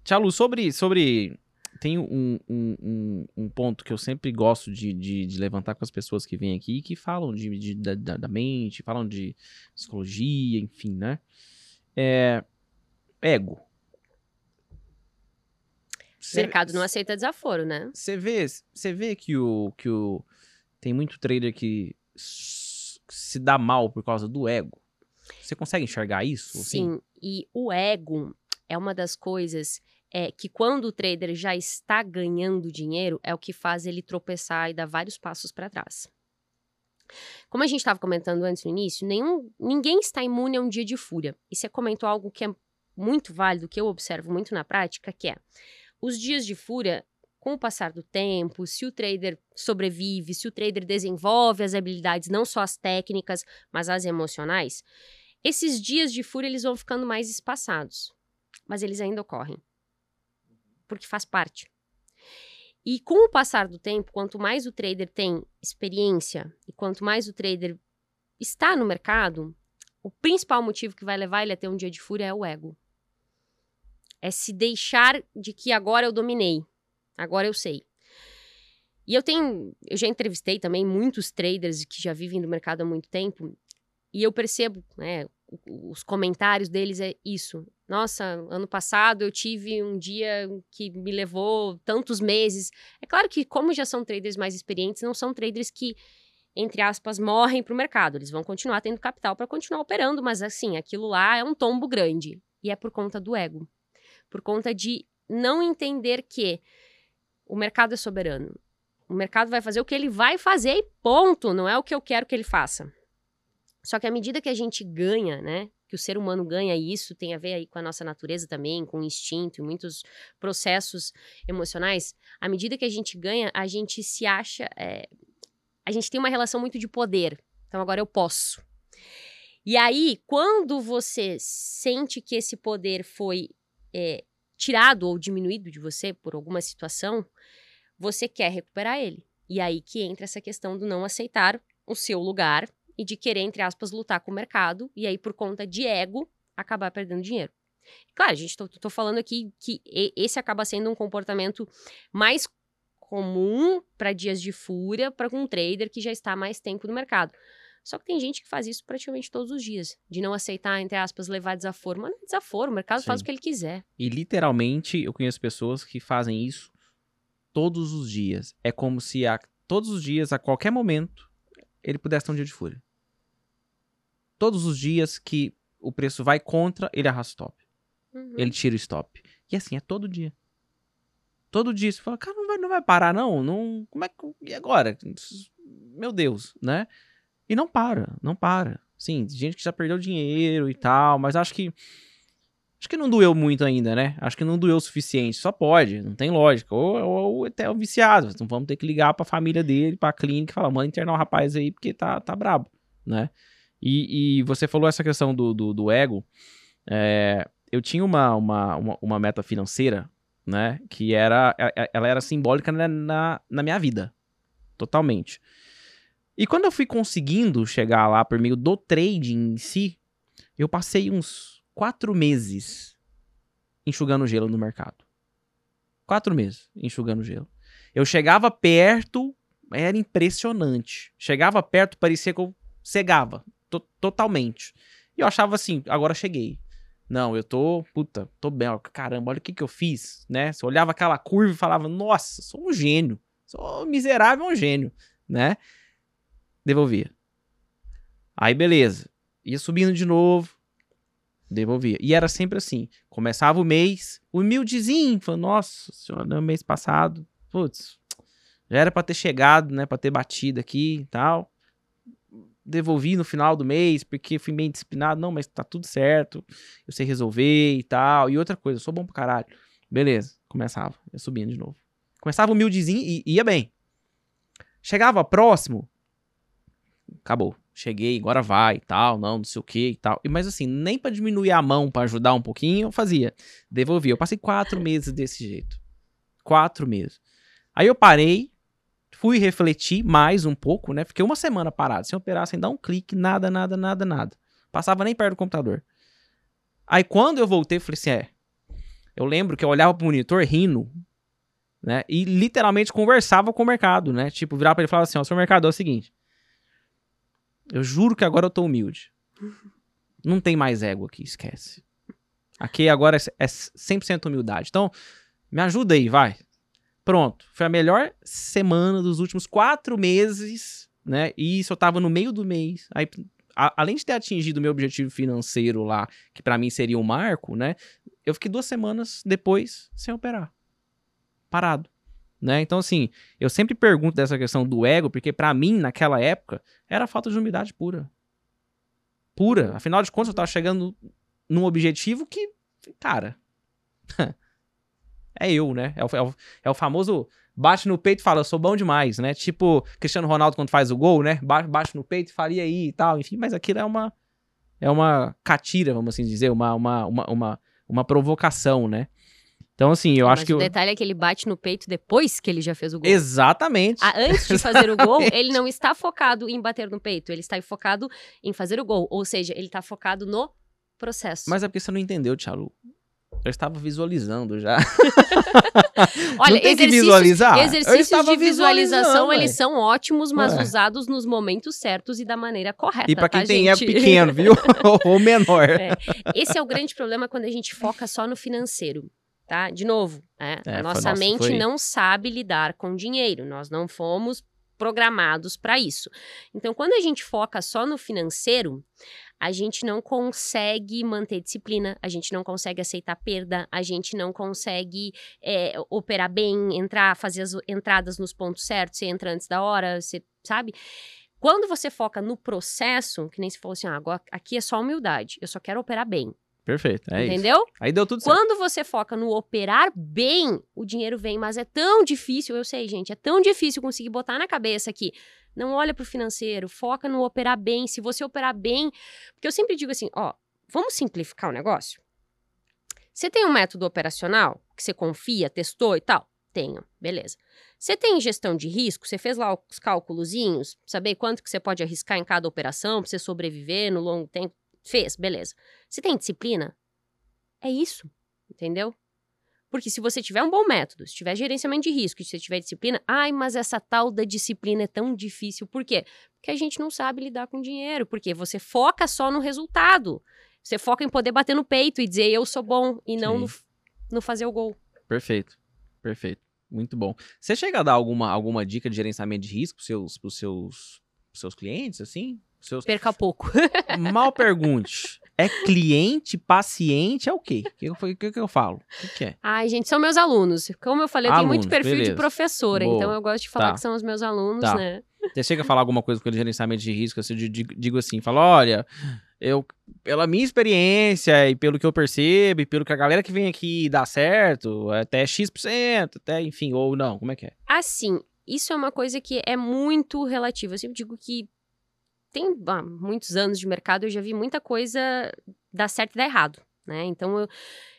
Tia Lu, sobre. sobre... Tem um, um, um, ponto que eu sempre gosto de, de, de levantar com as pessoas que vêm aqui que falam de, de- da, da- mente, falam de psicologia, enfim, né? É. Ego. O mercado não aceita desaforo, né? Você vê, você vê que o que o tem muito trader que se dá mal por causa do ego. Você consegue enxergar isso? assim? Sim, e o ego é uma das coisas é, que quando o trader já está ganhando dinheiro, é o que faz ele tropeçar e dar vários passos para trás. Como a gente estava comentando antes no início, nenhum, ninguém está imune a um dia de fúria. E você comentou algo que é muito válido, que eu observo muito na prática, que é os dias de fúria, com o passar do tempo, se o trader sobrevive, se o trader desenvolve as habilidades, não só as técnicas, mas as emocionais, esses dias de fúria eles vão ficando mais espaçados, mas eles ainda ocorrem. Porque faz parte. E com o passar do tempo, quanto mais o trader tem experiência e quanto mais o trader está no mercado, o principal motivo que vai levar ele a ter um dia de fúria é o ego. É se deixar de que agora eu dominei, agora eu sei. E eu tenho, eu já entrevistei também muitos traders que já vivem no mercado há muito tempo, e eu percebo, né, os comentários deles é isso. Nossa, ano passado eu tive um dia que me levou tantos meses. É claro que, como já são traders mais experientes, não são traders que, entre aspas, morrem para o mercado. Eles vão continuar tendo capital para continuar operando, mas assim, aquilo lá é um tombo grande. E é por conta do ego. Por conta de não entender que o mercado é soberano. O mercado vai fazer o que ele vai fazer e ponto, não é o que eu quero que ele faça. Só que à medida que a gente ganha, né, que o ser humano ganha isso tem a ver aí com a nossa natureza também, com o instinto e muitos processos emocionais, à medida que a gente ganha, a gente se acha, é, a gente tem uma relação muito de poder. Então agora eu posso. E aí, quando você sente que esse poder foi é, tirado ou diminuído de você por alguma situação, você quer recuperar ele. E aí que entra essa questão do não aceitar o seu lugar e de querer, entre aspas, lutar com o mercado, e aí, por conta de ego, acabar perdendo dinheiro. Claro, gente, tô, tô falando aqui que esse acaba sendo um comportamento mais comum para dias de fúria para um trader que já está há mais tempo no mercado. Só que tem gente que faz isso praticamente todos os dias, de não aceitar, entre aspas, levar desaforo. Mas não é desaforo, o mercado Sim. faz o que ele quiser. E literalmente eu conheço pessoas que fazem isso todos os dias. É como se a, todos os dias, a qualquer momento, ele pudesse ter um dia de fúria. Todos os dias que o preço vai contra, ele arrasta stop. Uhum. Ele tira o stop. E assim, é todo dia. Todo dia você fala, cara, não vai, não vai parar, não. não como é que. E agora? Meu Deus, né? E não para, não para. Sim, gente que já perdeu dinheiro e tal, mas acho que. Acho que não doeu muito ainda, né? Acho que não doeu o suficiente. Só pode, não tem lógica. Ou, ou, ou até o viciado. Então vamos ter que ligar pra família dele, pra clínica e falar, manda internar o rapaz aí porque tá, tá brabo, né? E, e você falou essa questão do, do, do ego. É, eu tinha uma, uma, uma, uma, meta financeira, né? Que era. É, é, ela era simbólica na, na, na minha vida. Totalmente. E quando eu fui conseguindo chegar lá por meio do trading em si, eu passei uns quatro meses enxugando gelo no mercado. Quatro meses enxugando gelo. Eu chegava perto, era impressionante. Chegava perto, parecia que eu cegava totalmente. E eu achava assim, agora cheguei. Não, eu tô, puta, tô bem, ó, caramba, olha o que que eu fiz, né? Você olhava aquela curva e falava, nossa, sou um gênio. Sou miserável, um gênio, né? Devolvia. Aí, beleza. Ia subindo de novo, devolvia. E era sempre assim. Começava o mês, humildezinho, falando, nossa senhora, no mês passado, putz, já era para ter chegado, né, para ter batido aqui e tal. Devolvi no final do mês, porque fui bem disciplinado. Não, mas tá tudo certo, eu sei resolver e tal. E outra coisa, eu sou bom pra caralho. Beleza, começava, ia subindo de novo. Começava humildezinho e ia bem. Chegava próximo, acabou. Cheguei, agora vai e tal, não, não sei o que e tal. Mas assim, nem para diminuir a mão para ajudar um pouquinho, eu fazia. Devolvia. Eu passei quatro meses desse jeito. Quatro meses. Aí eu parei, fui refletir mais um pouco, né? Fiquei uma semana parado, sem operar, sem dar um clique, nada, nada, nada, nada. Passava nem perto do computador. Aí quando eu voltei, eu falei assim: é. Eu lembro que eu olhava pro monitor rindo, né? E literalmente conversava com o mercado, né? Tipo, virava pra ele e falava assim: ó, seu mercado é o seguinte. Eu juro que agora eu tô humilde. Não tem mais ego aqui, esquece. Aqui agora é 100% humildade. Então, me ajuda aí, vai. Pronto. Foi a melhor semana dos últimos quatro meses, né? E isso eu tava no meio do mês. Aí, a, além de ter atingido o meu objetivo financeiro lá, que para mim seria um marco, né? Eu fiquei duas semanas depois sem operar. Parado. Né? Então, assim, eu sempre pergunto dessa questão do ego, porque para mim, naquela época, era falta de humildade pura. Pura. Afinal de contas, eu tava chegando num objetivo que, cara, é eu, né? É o, é o, é o famoso bate no peito e fala, eu sou bom demais, né? Tipo Cristiano Ronaldo quando faz o gol, né? Bate no peito e fala, e aí e tal, enfim, mas aquilo é uma é uma catira, vamos assim dizer, uma, uma, uma, uma, uma provocação, né? Então, assim, eu Mas acho que. O detalhe é que ele bate no peito depois que ele já fez o gol. Exatamente. Ah, antes de fazer o gol, ele não está focado em bater no peito, ele está focado em fazer o gol. Ou seja, ele está focado no processo. Mas é porque você não entendeu, Tchalu. Eu estava visualizando já. Olha, tem exercícios, visualizar. exercícios de visualização, eles são ótimos, mas Ué. usados nos momentos certos e da maneira correta. E para quem tá, tem é pequeno, viu? Ou menor. É. Esse é o grande problema quando a gente foca só no financeiro tá? De novo, né? É, a nossa, mente foi... não sabe lidar com dinheiro. Nós não fomos programados para isso. Então, quando a gente foca só no financeiro, a gente não consegue manter disciplina, a gente não consegue aceitar perda, a gente não consegue é, operar bem, entrar, fazer as entradas nos pontos certos, você entra antes da hora, você sabe? Quando você foca no processo, que nem se falou assim, ah, agora aqui é só humildade, eu só quero operar bem. Perfeito, é entendeu? isso. Aí deu tudo certo. Quando você foca no operar bem, o dinheiro vem, mas é tão difícil, eu sei, gente, é tão difícil conseguir botar na cabeça que não olha para o financeiro, foca no operar bem. Se você operar bem, porque eu sempre digo assim, ó, vamos simplificar o negócio. Você tem um método operacional que você confia, testou e tal? Tenho, beleza. Você tem gestão de risco? Você fez lá os cálculozinhos, saber quanto que você pode arriscar em cada operação para você sobreviver no longo tempo? Fez, beleza. Você tem disciplina? É isso, entendeu? Porque se você tiver um bom método, se tiver gerenciamento de risco, se você tiver disciplina, ai, mas essa tal da disciplina é tão difícil. Por quê? Porque a gente não sabe lidar com dinheiro, porque você foca só no resultado. Você foca em poder bater no peito e dizer eu sou bom e não no, no fazer o gol. Perfeito, perfeito. Muito bom. Você chega a dar alguma, alguma dica de gerenciamento de risco para os seus, pros seus, pros seus clientes, assim? Seus... Perca pouco. Mal pergunte. É cliente, paciente, é o quê? O que, que, que, eu falo? O que, que, é? Ai, gente, são meus alunos. Como eu falei, eu alunos, tenho muito perfil beleza. de professora, Boa. então eu gosto de falar tá. que são os meus alunos, tá. né? Você chega a falar alguma coisa com o gerenciamento de risco, assim, eu digo assim, falo, olha, eu, pela minha experiência e pelo que eu percebo e pelo que a galera que vem aqui dá certo, até X%, até, enfim, ou não, como é que é? Assim, isso é uma coisa que é muito relativa. Eu sempre digo que tem ah, muitos anos de mercado, eu já vi muita coisa dar certo e dar errado, né? Então, eu,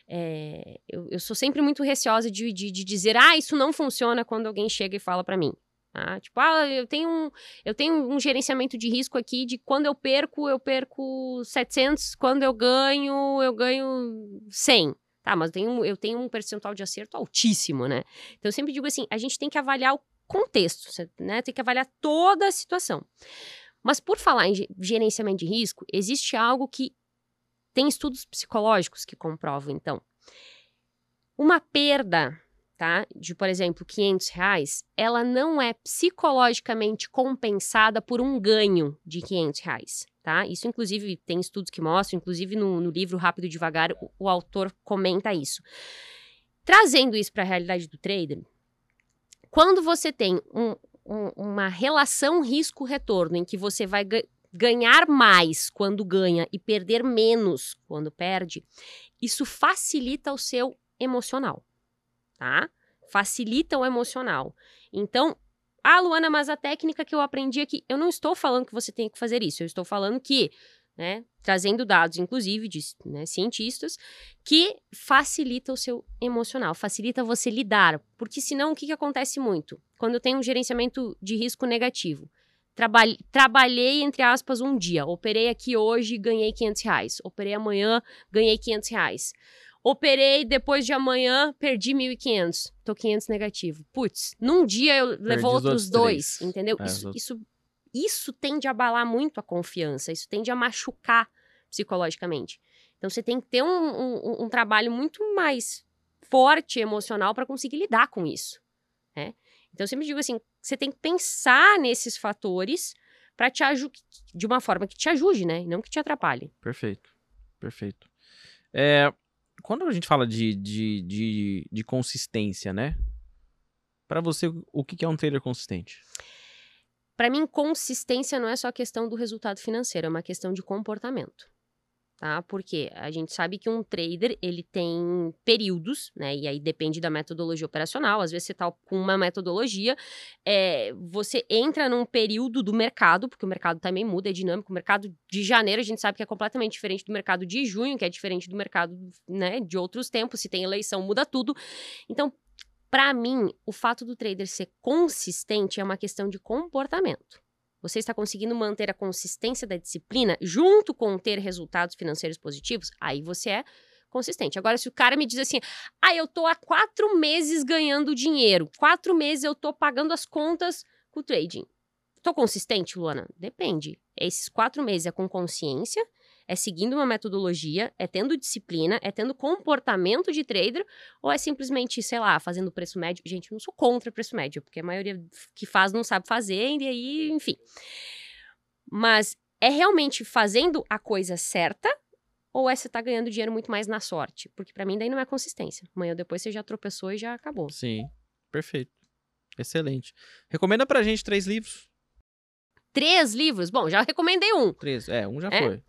é, eu, eu, sou sempre muito receosa de, de, de, dizer, ah, isso não funciona quando alguém chega e fala para mim. Tá? Tipo, ah, eu tenho, um, eu tenho um gerenciamento de risco aqui de quando eu perco, eu perco 700, quando eu ganho, eu ganho 100. Tá, mas eu tenho, eu tenho um percentual de acerto altíssimo, né? Então, eu sempre digo assim, a gente tem que avaliar o contexto, né? Tem que avaliar toda a situação. Mas por falar em gerenciamento de risco, existe algo que tem estudos psicológicos que comprovam, então. Uma perda, tá, de, por exemplo, 500 reais, ela não é psicologicamente compensada por um ganho de 500 reais, tá? Isso, inclusive, tem estudos que mostram, inclusive no, no livro Rápido e Devagar, o, o autor comenta isso. Trazendo isso para a realidade do trader, quando você tem um, um, uma relação risco-retorno, em que você vai ganhar mais quando ganha e perder menos quando perde, isso facilita o seu emocional, tá? Facilita o emocional. Então, ah, Luana, mas a técnica que eu aprendi aqui, eu não estou falando que você tem que fazer isso, eu estou falando que né, trazendo dados, inclusive, de né, cientistas, que facilita o seu emocional, facilita você lidar. Porque senão, o que, que acontece muito? Quando tem um gerenciamento de risco negativo. Trabalhei, trabalhei, entre aspas, um dia. Operei aqui hoje, ganhei 500 reais. Operei amanhã, ganhei 500 reais. Operei depois de amanhã, perdi 1.500. Tô 500 negativo. Putz, num dia eu levou outros dois, entendeu? É, isso, isso isso tende a abalar muito a confiança, isso tende a machucar psicologicamente. Então você tem que ter um, um, um trabalho muito mais forte emocional para conseguir lidar com isso. Né? Então eu sempre digo assim: você tem que pensar nesses fatores para te de uma forma que te ajude, né? Não que te atrapalhe. Perfeito. Perfeito. É, quando a gente fala de, de, de, de consistência, né? Para você, o que é um trader consistente? Para mim, consistência não é só questão do resultado financeiro, é uma questão de comportamento. Tá? Porque a gente sabe que um trader, ele tem períodos, né? E aí depende da metodologia operacional. Às vezes você tá com uma metodologia, é, você entra num período do mercado, porque o mercado também muda, é dinâmico. O mercado de janeiro a gente sabe que é completamente diferente do mercado de junho, que é diferente do mercado, né, de outros tempos. Se tem eleição, muda tudo. Então, para mim, o fato do trader ser consistente é uma questão de comportamento. Você está conseguindo manter a consistência da disciplina junto com ter resultados financeiros positivos, aí você é consistente. Agora, se o cara me diz assim, ah, eu tô há quatro meses ganhando dinheiro, quatro meses eu tô pagando as contas com o trading. Tô consistente, Luana? Depende. Esses quatro meses é com consciência, É seguindo uma metodologia, é tendo disciplina, é tendo comportamento de trader, ou é simplesmente, sei lá, fazendo preço médio? Gente, eu não sou contra preço médio, porque a maioria que faz não sabe fazer, e aí, enfim. Mas é realmente fazendo a coisa certa ou é você tá ganhando dinheiro muito mais na sorte? Porque para mim daí não é consistência. Amanhã ou depois você já tropeçou e já acabou. Sim, perfeito. Excelente. Recomenda pra gente três livros. Três livros? Bom, já recomendei um. Três, é, um já É? foi.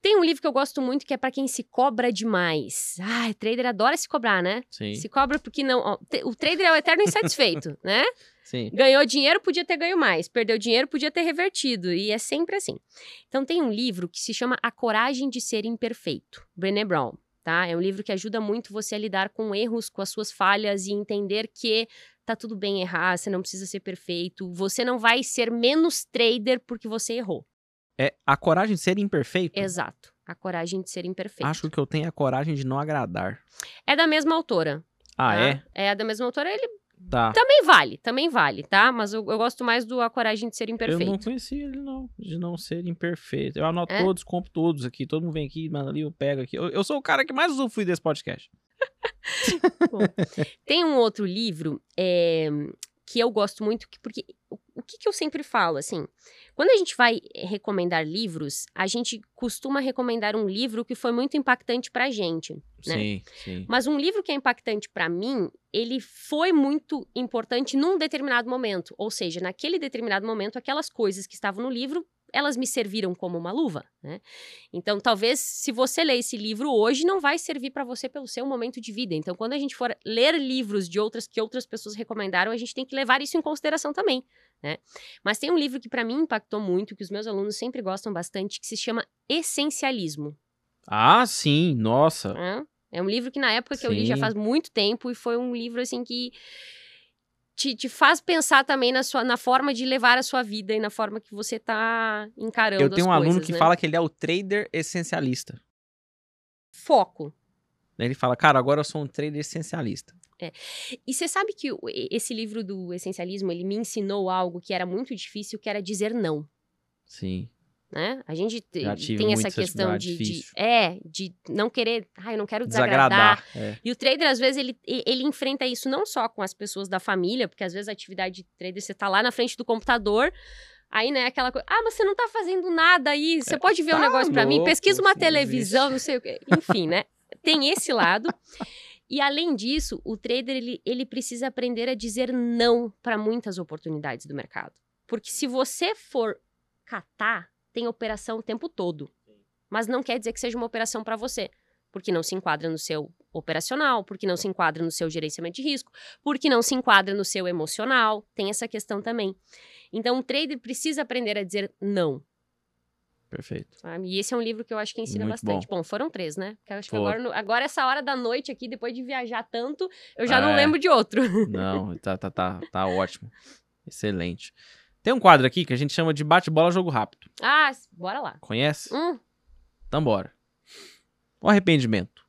Tem um livro que eu gosto muito que é para quem se cobra demais. Ai, trader adora se cobrar, né? Sim, Se cobra porque não. ó, o trader é o eterno insatisfeito, né? sim. Ganhou dinheiro, podia ter ganho mais. Perdeu dinheiro, podia ter revertido. E é sempre assim. Então, tem um livro que se chama A Coragem de Ser Imperfeito, Brené Brown. Tá? É um livro que ajuda muito você a lidar com erros, com as suas falhas e entender que tá tudo bem errar, você não precisa ser perfeito. Você não vai ser menos trader porque você errou. É a coragem de ser imperfeito. Exato. A Coragem de Ser Imperfeito. Acho que eu tenho a coragem de não agradar. É da mesma autora. Ah, tá? é? É da mesma autora. Ele Tá. também vale, também vale, tá? Mas eu, eu gosto mais do A Coragem de Ser Eu Imperfeito. não conhecia ele, não. De não ser imperfeito. Eu anoto É? todos, compro todos aqui. Todo mundo vem aqui, manda ali, eu pego aqui. Eu, eu sou o cara que mais usufrui desse podcast. Tem um outro livro é, que eu gosto muito, que- porque o, que, que eu sempre falo, assim, quando a gente vai eh, recomendar livros, a gente costuma recomendar um livro que foi muito impactante pra gente. Né? Sim, sim. Mas um livro que é impactante pra mim, ele foi muito importante num determinado momento. Ou seja, naquele determinado momento, aquelas coisas que estavam no livro, elas me serviram como uma luva, né? Então, talvez, se você ler esse livro hoje, não vai servir pra você pelo seu momento de vida. Então, quando a gente for ler livros de outras que outras pessoas recomendaram, a gente tem que levar isso em consideração também, né? Mas tem um livro que pra mim impactou muito, que os meus alunos sempre gostam bastante, que se chama Essencialismo. Ah, sim, nossa. né? É um livro que na época que eu li já Sim. faz muito tempo e foi um livro assim que te, te faz pensar também na, sua, na forma de levar a sua vida e na forma que você tá encarando Eu tenho um as aluno coisas, que né? fala que ele é o trader essencialista. Foco. Ele fala, cara, agora eu sou um trader essencialista. E você sabe que esse livro do essencialismo, ele me ensinou algo que era muito difícil, que era dizer não. Sim. Né? A gente tem essa questão de, de- é, de não querer, ai, eu não quero desagradar, Desagradar. É. E o trader, às vezes, ele, ele enfrenta isso não só com as pessoas da família, porque às vezes a atividade de trader, você tá lá na frente do computador, aí, né, aquela coisa, ah, mas você não tá fazendo nada aí, você pode ver um tá negócio pra mim, pesquisa uma sim, televisão, não sei o quê. Enfim, né, tem esse lado. E além disso, o trader, ele, ele precisa aprender a dizer não para muitas oportunidades do mercado. Porque se você for catar, tem operação o tempo todo. Mas não quer dizer que seja uma operação para você porque não se enquadra no seu operacional, porque não se enquadra no seu gerenciamento de risco, porque não se enquadra no seu emocional. Tem essa questão também. Então, o trader precisa aprender a dizer não. Perfeito. sabe? E esse é um livro que eu acho que ensina Muito bastante. Bom. foram três, né? Porque eu acho que Foram. agora, agora, essa hora da noite aqui, depois de viajar tanto, eu já Ah, não é. lembro de outro. Não, tá, tá, tá, tá ótimo. Excelente. Tem um quadro aqui que a gente chama de bate-bola jogo rápido. ah, bora lá. Conhece? Hum, Então bora. O arrependimento.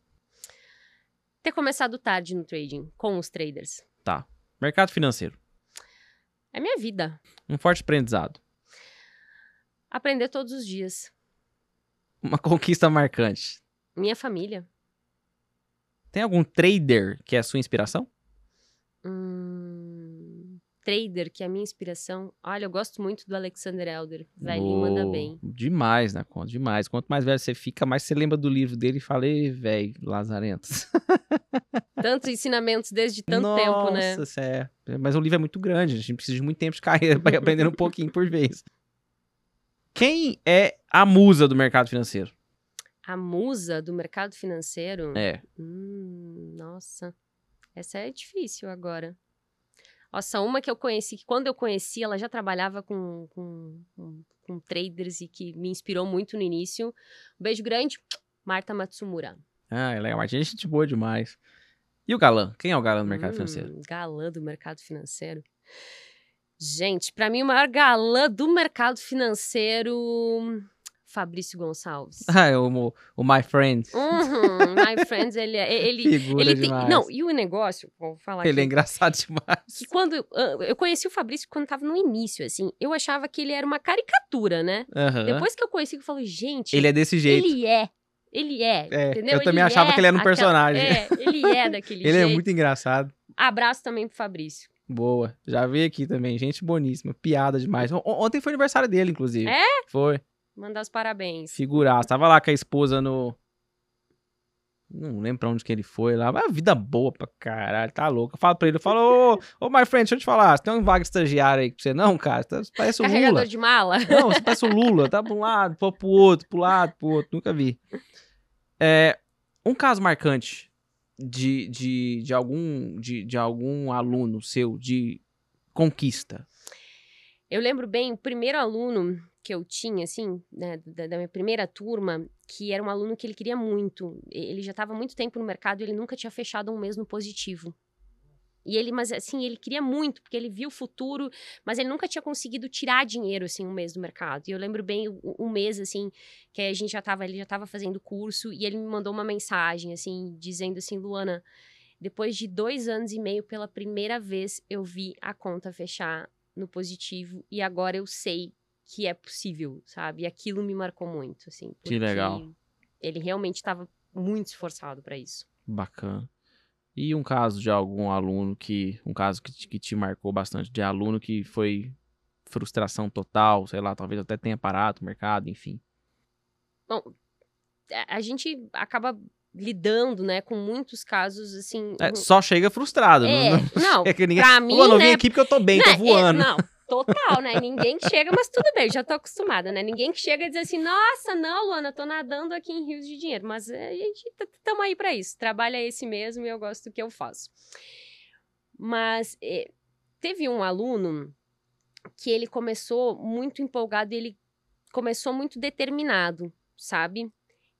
ter começado tarde no trading com os traders. Mercado financeiro. É minha vida. Um forte aprendizado. Aprender todos os dias. Uma conquista marcante. Minha família. Tem algum trader que é a sua inspiração? Hum, trader, que é a minha inspiração. Olha, eu gosto muito do Alexander Elder. Manda Oh, bem. Demais, né? Conta, Demais. Quanto mais velho você fica, mais você lembra do livro dele e fala, "Ei, velho, Lazarentos. Tantos ensinamentos desde tanto tempo, né? Nossa, é. Mas o livro é muito grande, a gente precisa de muito tempo de carreira para ir aprendendo um pouquinho por vez. Quem é a musa do mercado financeiro? A musa do mercado financeiro. É. Hum, nossa. Essa é difícil agora. Nossa, uma que eu conheci, que quando eu conheci, ela já trabalhava com, com, com, com traders e que me inspirou muito no início. Um beijo grande, Marta Matsumura. Ah, é legal. Martinha é gente boa demais. E o galã? Quem é o galã do mercado Hum, financeiro? Galã do mercado financeiro. Gente, pra mim o maior galã do mercado financeiro Fabrício Gonçalves. Ah, é o, o My Friend. Uhum, My Friends, ele, é- ele, Figura ele tem. Não, e o negócio, vou falar Ele é aqui. engraçado demais. que quando eu conheci o Fabrício quando tava no início, assim, eu achava que ele era uma caricatura, né? Aham. Depois que eu conheci, eu falei, gente, Ele é desse jeito. ele é. Ele é, É, entendeu? eu também achava que ele era um personagem. É, ele é daquele Ele jeito. é muito engraçado. Abraço também pro Fabrício. Boa. Já veio aqui também. Gente boníssima. Piada demais. On- Ontem foi aniversário dele, inclusive. É? Foi. Mandar os parabéns. Figuraço. Tava lá com a esposa no. Não lembro pra onde que ele foi lá. Mas vida boa pra caralho. Tá louco. Eu falo pra ele, eu falo, ô, ô, my friend, deixa eu te falar. Você tem um vaga estagiário aí pra você, não, cara? Você parece o Carregador Lula. de mala. Não, você parece o Lula. Tá pra um lado, pô, pro outro, pro lado, pro outro. Nunca vi. É, um caso marcante de, de, de, algum, de, de algum aluno seu de conquista. Eu lembro bem, o primeiro aluno que eu tinha, assim, né, da, da minha primeira turma, que era um aluno que ele queria muito. Ele já estava muito tempo no mercado e ele nunca tinha fechado um mês no positivo. E ele, mas assim, ele queria muito, porque ele viu o futuro, mas ele nunca tinha conseguido tirar dinheiro, assim, um mês do mercado. E eu lembro bem um mês, assim, que a gente já tava, ele já tava fazendo curso, e ele me mandou uma mensagem, assim, dizendo assim, Luana, depois de dois anos e meio, pela primeira vez, eu vi a conta fechar no positivo, e agora eu sei que é possível, sabe? E aquilo me marcou muito, assim. Que legal. Ele realmente estava muito esforçado para isso. Bacana. E um caso de algum aluno que. Um caso que, te- que te marcou bastante, de aluno que foi frustração total, sei lá, talvez até tenha parado o mercado, enfim. A- A gente acaba lidando, né, com muitos casos, assim... É, um- só chega frustrado. É, não, não, é que ninguém. pra mim, Pô, não vim né, aqui porque eu tô bem, Né, tô é, voando. não, total, né? Ninguém chega, mas tudo bem, já tô acostumada, né? Ninguém chega e diz assim, nossa, não, Luana, tô nadando aqui em rios de dinheiro. Mas a gente estamos aí pra isso. Trabalho é esse mesmo e eu gosto do que eu faço. Mas é, teve um aluno que ele começou muito empolgado ele começou muito determinado, sabe?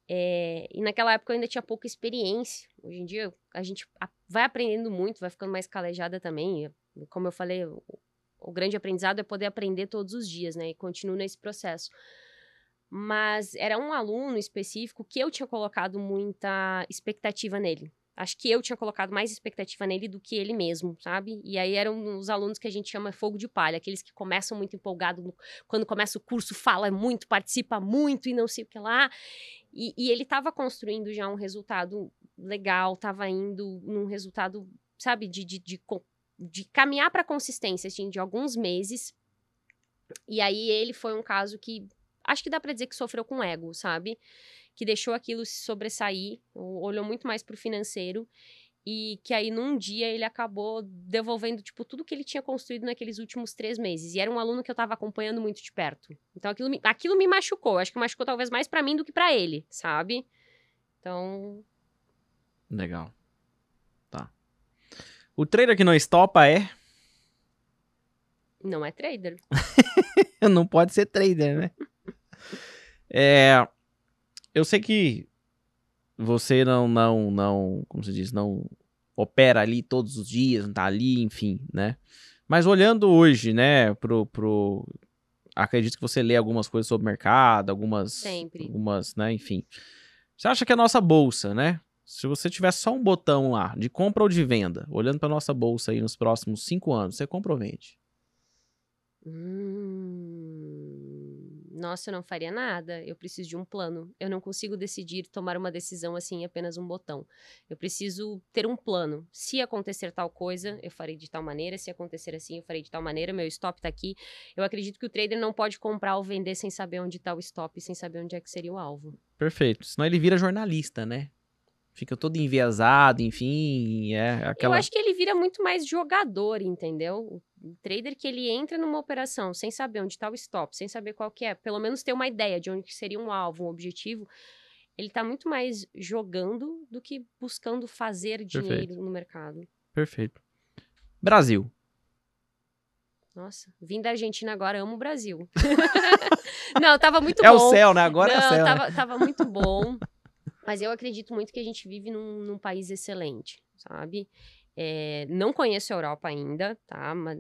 É, e naquela época eu ainda tinha pouca experiência. Hoje em dia a gente vai aprendendo muito, vai ficando mais calejada também. Como eu falei, o, grande aprendizado é poder aprender todos os dias, né? E continuo nesse processo. Mas era um aluno específico que eu tinha colocado muita expectativa nele. Acho que eu tinha colocado mais expectativa nele do que ele mesmo, sabe? E aí eram os alunos que a gente chama fogo de palha, aqueles que começam muito empolgados, no- quando começa o curso, fala muito, participa muito e não sei o que lá. E, e ele estava construindo já um resultado legal, estava indo num resultado, sabe, de, de, de, de caminhar para consistência, assim, de alguns meses. E aí ele foi um caso que acho que dá para dizer que sofreu com ego, sabe? Que deixou aquilo se sobressair, olhou muito mais pro financeiro e que aí num dia ele acabou devolvendo tipo tudo que ele tinha construído naqueles últimos três meses e era um aluno que eu tava acompanhando muito de perto então aquilo me, aquilo me machucou acho que machucou talvez mais pra mim do que pra ele sabe então Legal. O trader que não estopa é. não é trader não pode ser trader, né? É, eu sei que você não, não, não, como se diz, não opera ali todos os dias, não tá ali, enfim, né? Mas olhando hoje, né, pro, pro, acredito que você lê algumas coisas sobre o mercado, algumas, Sempre. algumas, né, enfim. Você acha que a nossa bolsa, né? Se você tivesse só um botão lá de compra ou de venda, olhando para nossa bolsa aí nos próximos cinco anos, você compra ou vende? Hum, Nossa, eu não faria nada. Eu preciso de um plano. Eu não consigo decidir tomar uma decisão assim, em apenas um botão. Eu preciso ter um plano. Se acontecer tal coisa, eu farei de tal maneira. Se acontecer assim, eu farei de tal maneira. Meu stop tá aqui. Eu acredito que o trader não pode comprar ou vender sem saber onde tá o stop, sem saber onde é que seria o alvo. Perfeito. Senão ele vira jornalista, né? Fica todo enviesado, enfim, é aquela... Eu acho que ele vira muito mais jogador, entendeu? O trader que ele entra numa operação sem saber onde está o stop, sem saber qual que é, pelo menos ter uma ideia de onde seria um alvo, um objetivo, ele tá muito mais jogando do que buscando fazer dinheiro Perfeito. no mercado. Perfeito. Brasil. Nossa, vim da Argentina agora, amo o Brasil. Não, tava muito é bom. o céu, né? Agora é Não, o céu. né? tava, tava muito bom. Mas eu acredito muito que a gente vive num, num país excelente, sabe? É, não conheço a Europa ainda, tá? Mas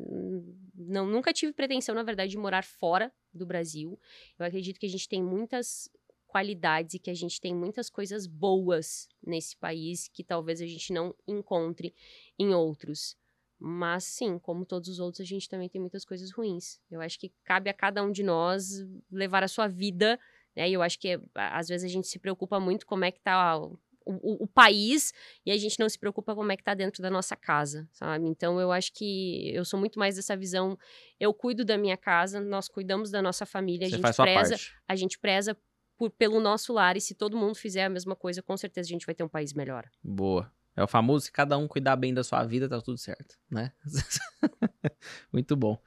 não, nunca tive pretensão, na verdade, de morar fora do Brasil. Eu acredito que a gente tem muitas qualidades e que a gente tem muitas coisas boas nesse país que talvez a gente não encontre em outros. Mas sim, como todos os outros, a gente também tem muitas coisas ruins. Eu acho que cabe a cada um de nós levar a sua vida, né? E eu acho que às vezes a gente se preocupa muito como é que tá o, o, o, país e a gente não se preocupa como é que tá dentro da nossa casa, sabe? Então eu acho que eu sou muito mais dessa visão. Eu cuido da minha casa, nós cuidamos da nossa família, Você a gente preza, a gente preza por, pelo nosso lar e se todo mundo fizer a mesma coisa, com certeza a gente vai ter um país melhor. Boa. É o famoso, se cada um cuidar bem da sua vida, tá tudo certo, né? Muito bom.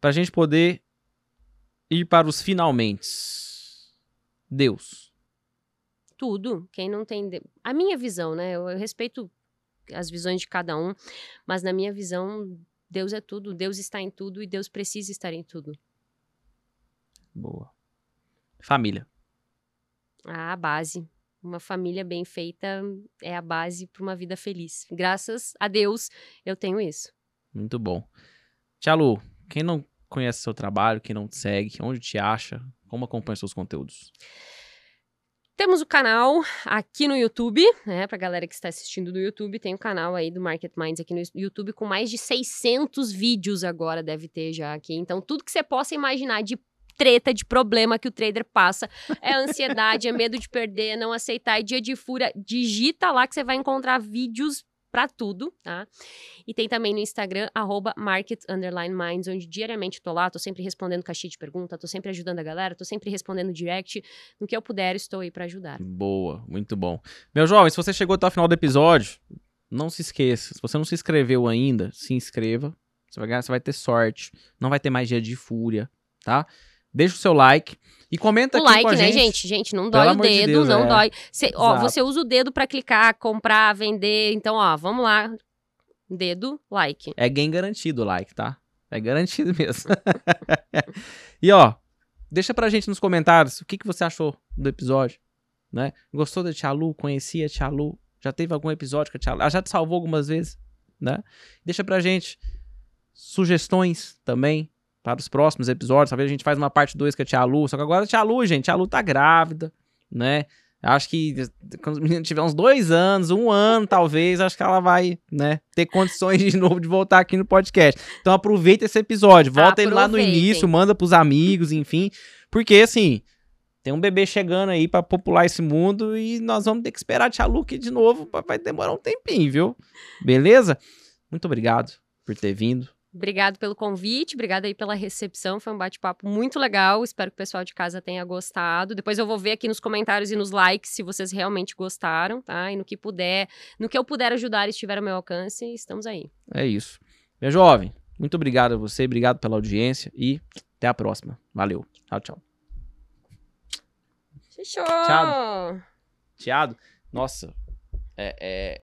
Pra gente poder ir para os finalmente. Deus. Tudo. Quem não tem. de- A minha visão, né? Eu, eu respeito as visões de cada um, mas na minha visão, Deus é tudo. Deus está em tudo e Deus precisa estar em tudo. Boa. Família. A base. Uma família bem feita é a base para uma vida feliz. Graças a Deus, eu tenho isso. Muito bom. Tia Lu, quem não conhece seu trabalho, quem não te segue, onde te acha, como acompanha seus conteúdos? Temos o canal aqui no YouTube, né? Pra galera que está assistindo no YouTube, tem o canal aí do Market Minds aqui no YouTube com mais de 600 vídeos agora deve ter já aqui. Então, tudo que você possa imaginar de treta, de problema que o trader passa, é ansiedade, é medo de perder, é não aceitar, é dia de fúria, digita lá que você vai encontrar vídeos pra tudo, tá? E tem também no Instagram, arroba onde diariamente tô lá, tô sempre respondendo caixinha de pergunta, tô sempre ajudando a galera, tô sempre respondendo direct, no que eu puder, estou aí pra ajudar. Boa, muito bom. Meu jovem, se você chegou até o final do episódio, não se esqueça. Se você não se inscreveu ainda, se inscreva. Você vai ganhar, você vai ter sorte. Não vai ter mais dia de fúria, tá? Deixa o seu like e comenta O aqui like, com a né, gente. gente? Gente, não Pelo dói o amor de dedo, Deus, não é. dói. Cê- ó, você usa o dedo pra clicar, comprar, vender. Então, ó, vamos lá. Dedo, like. É game garantido o like, tá? É garantido mesmo. e ó, deixa pra gente nos comentários o que, que você achou do episódio, né? Gostou da Tia Lu? Conhecia a Tia Lu? Já teve algum episódio com a Tia Lu? Ela já te salvou algumas vezes, né? Deixa pra gente sugestões também para os próximos episódios. Talvez a gente faz uma parte 2 com a Tia Lu. Só que agora a Tia Lu, gente, a Tia Lu tá grávida, né? Acho que quando o menino tiver uns dois anos, um ano talvez, acho que ela vai, né, ter condições de novo de voltar aqui no podcast. Então aproveita esse episódio, volta ele lá no início, manda pros amigos, enfim, porque assim, tem um bebê chegando aí pra popular esse mundo e nós vamos ter que esperar a Tia Lu aqui de novo, vai demorar um tempinho, viu? Beleza? Muito obrigado por ter vindo. Obrigado pelo convite, obrigado aí pela recepção. Foi um bate-papo muito legal. Espero que o pessoal de casa tenha gostado. Depois eu vou ver aqui nos comentários e nos likes se vocês realmente gostaram, tá? E no que puder, no que eu puder ajudar e estiver ao meu alcance, estamos aí. É isso. Meu jovem, muito obrigado a você, obrigado pela audiência e até a próxima. Valeu. Tchau, tchau. Fechou! Tchau. Tiado, nossa, é, é,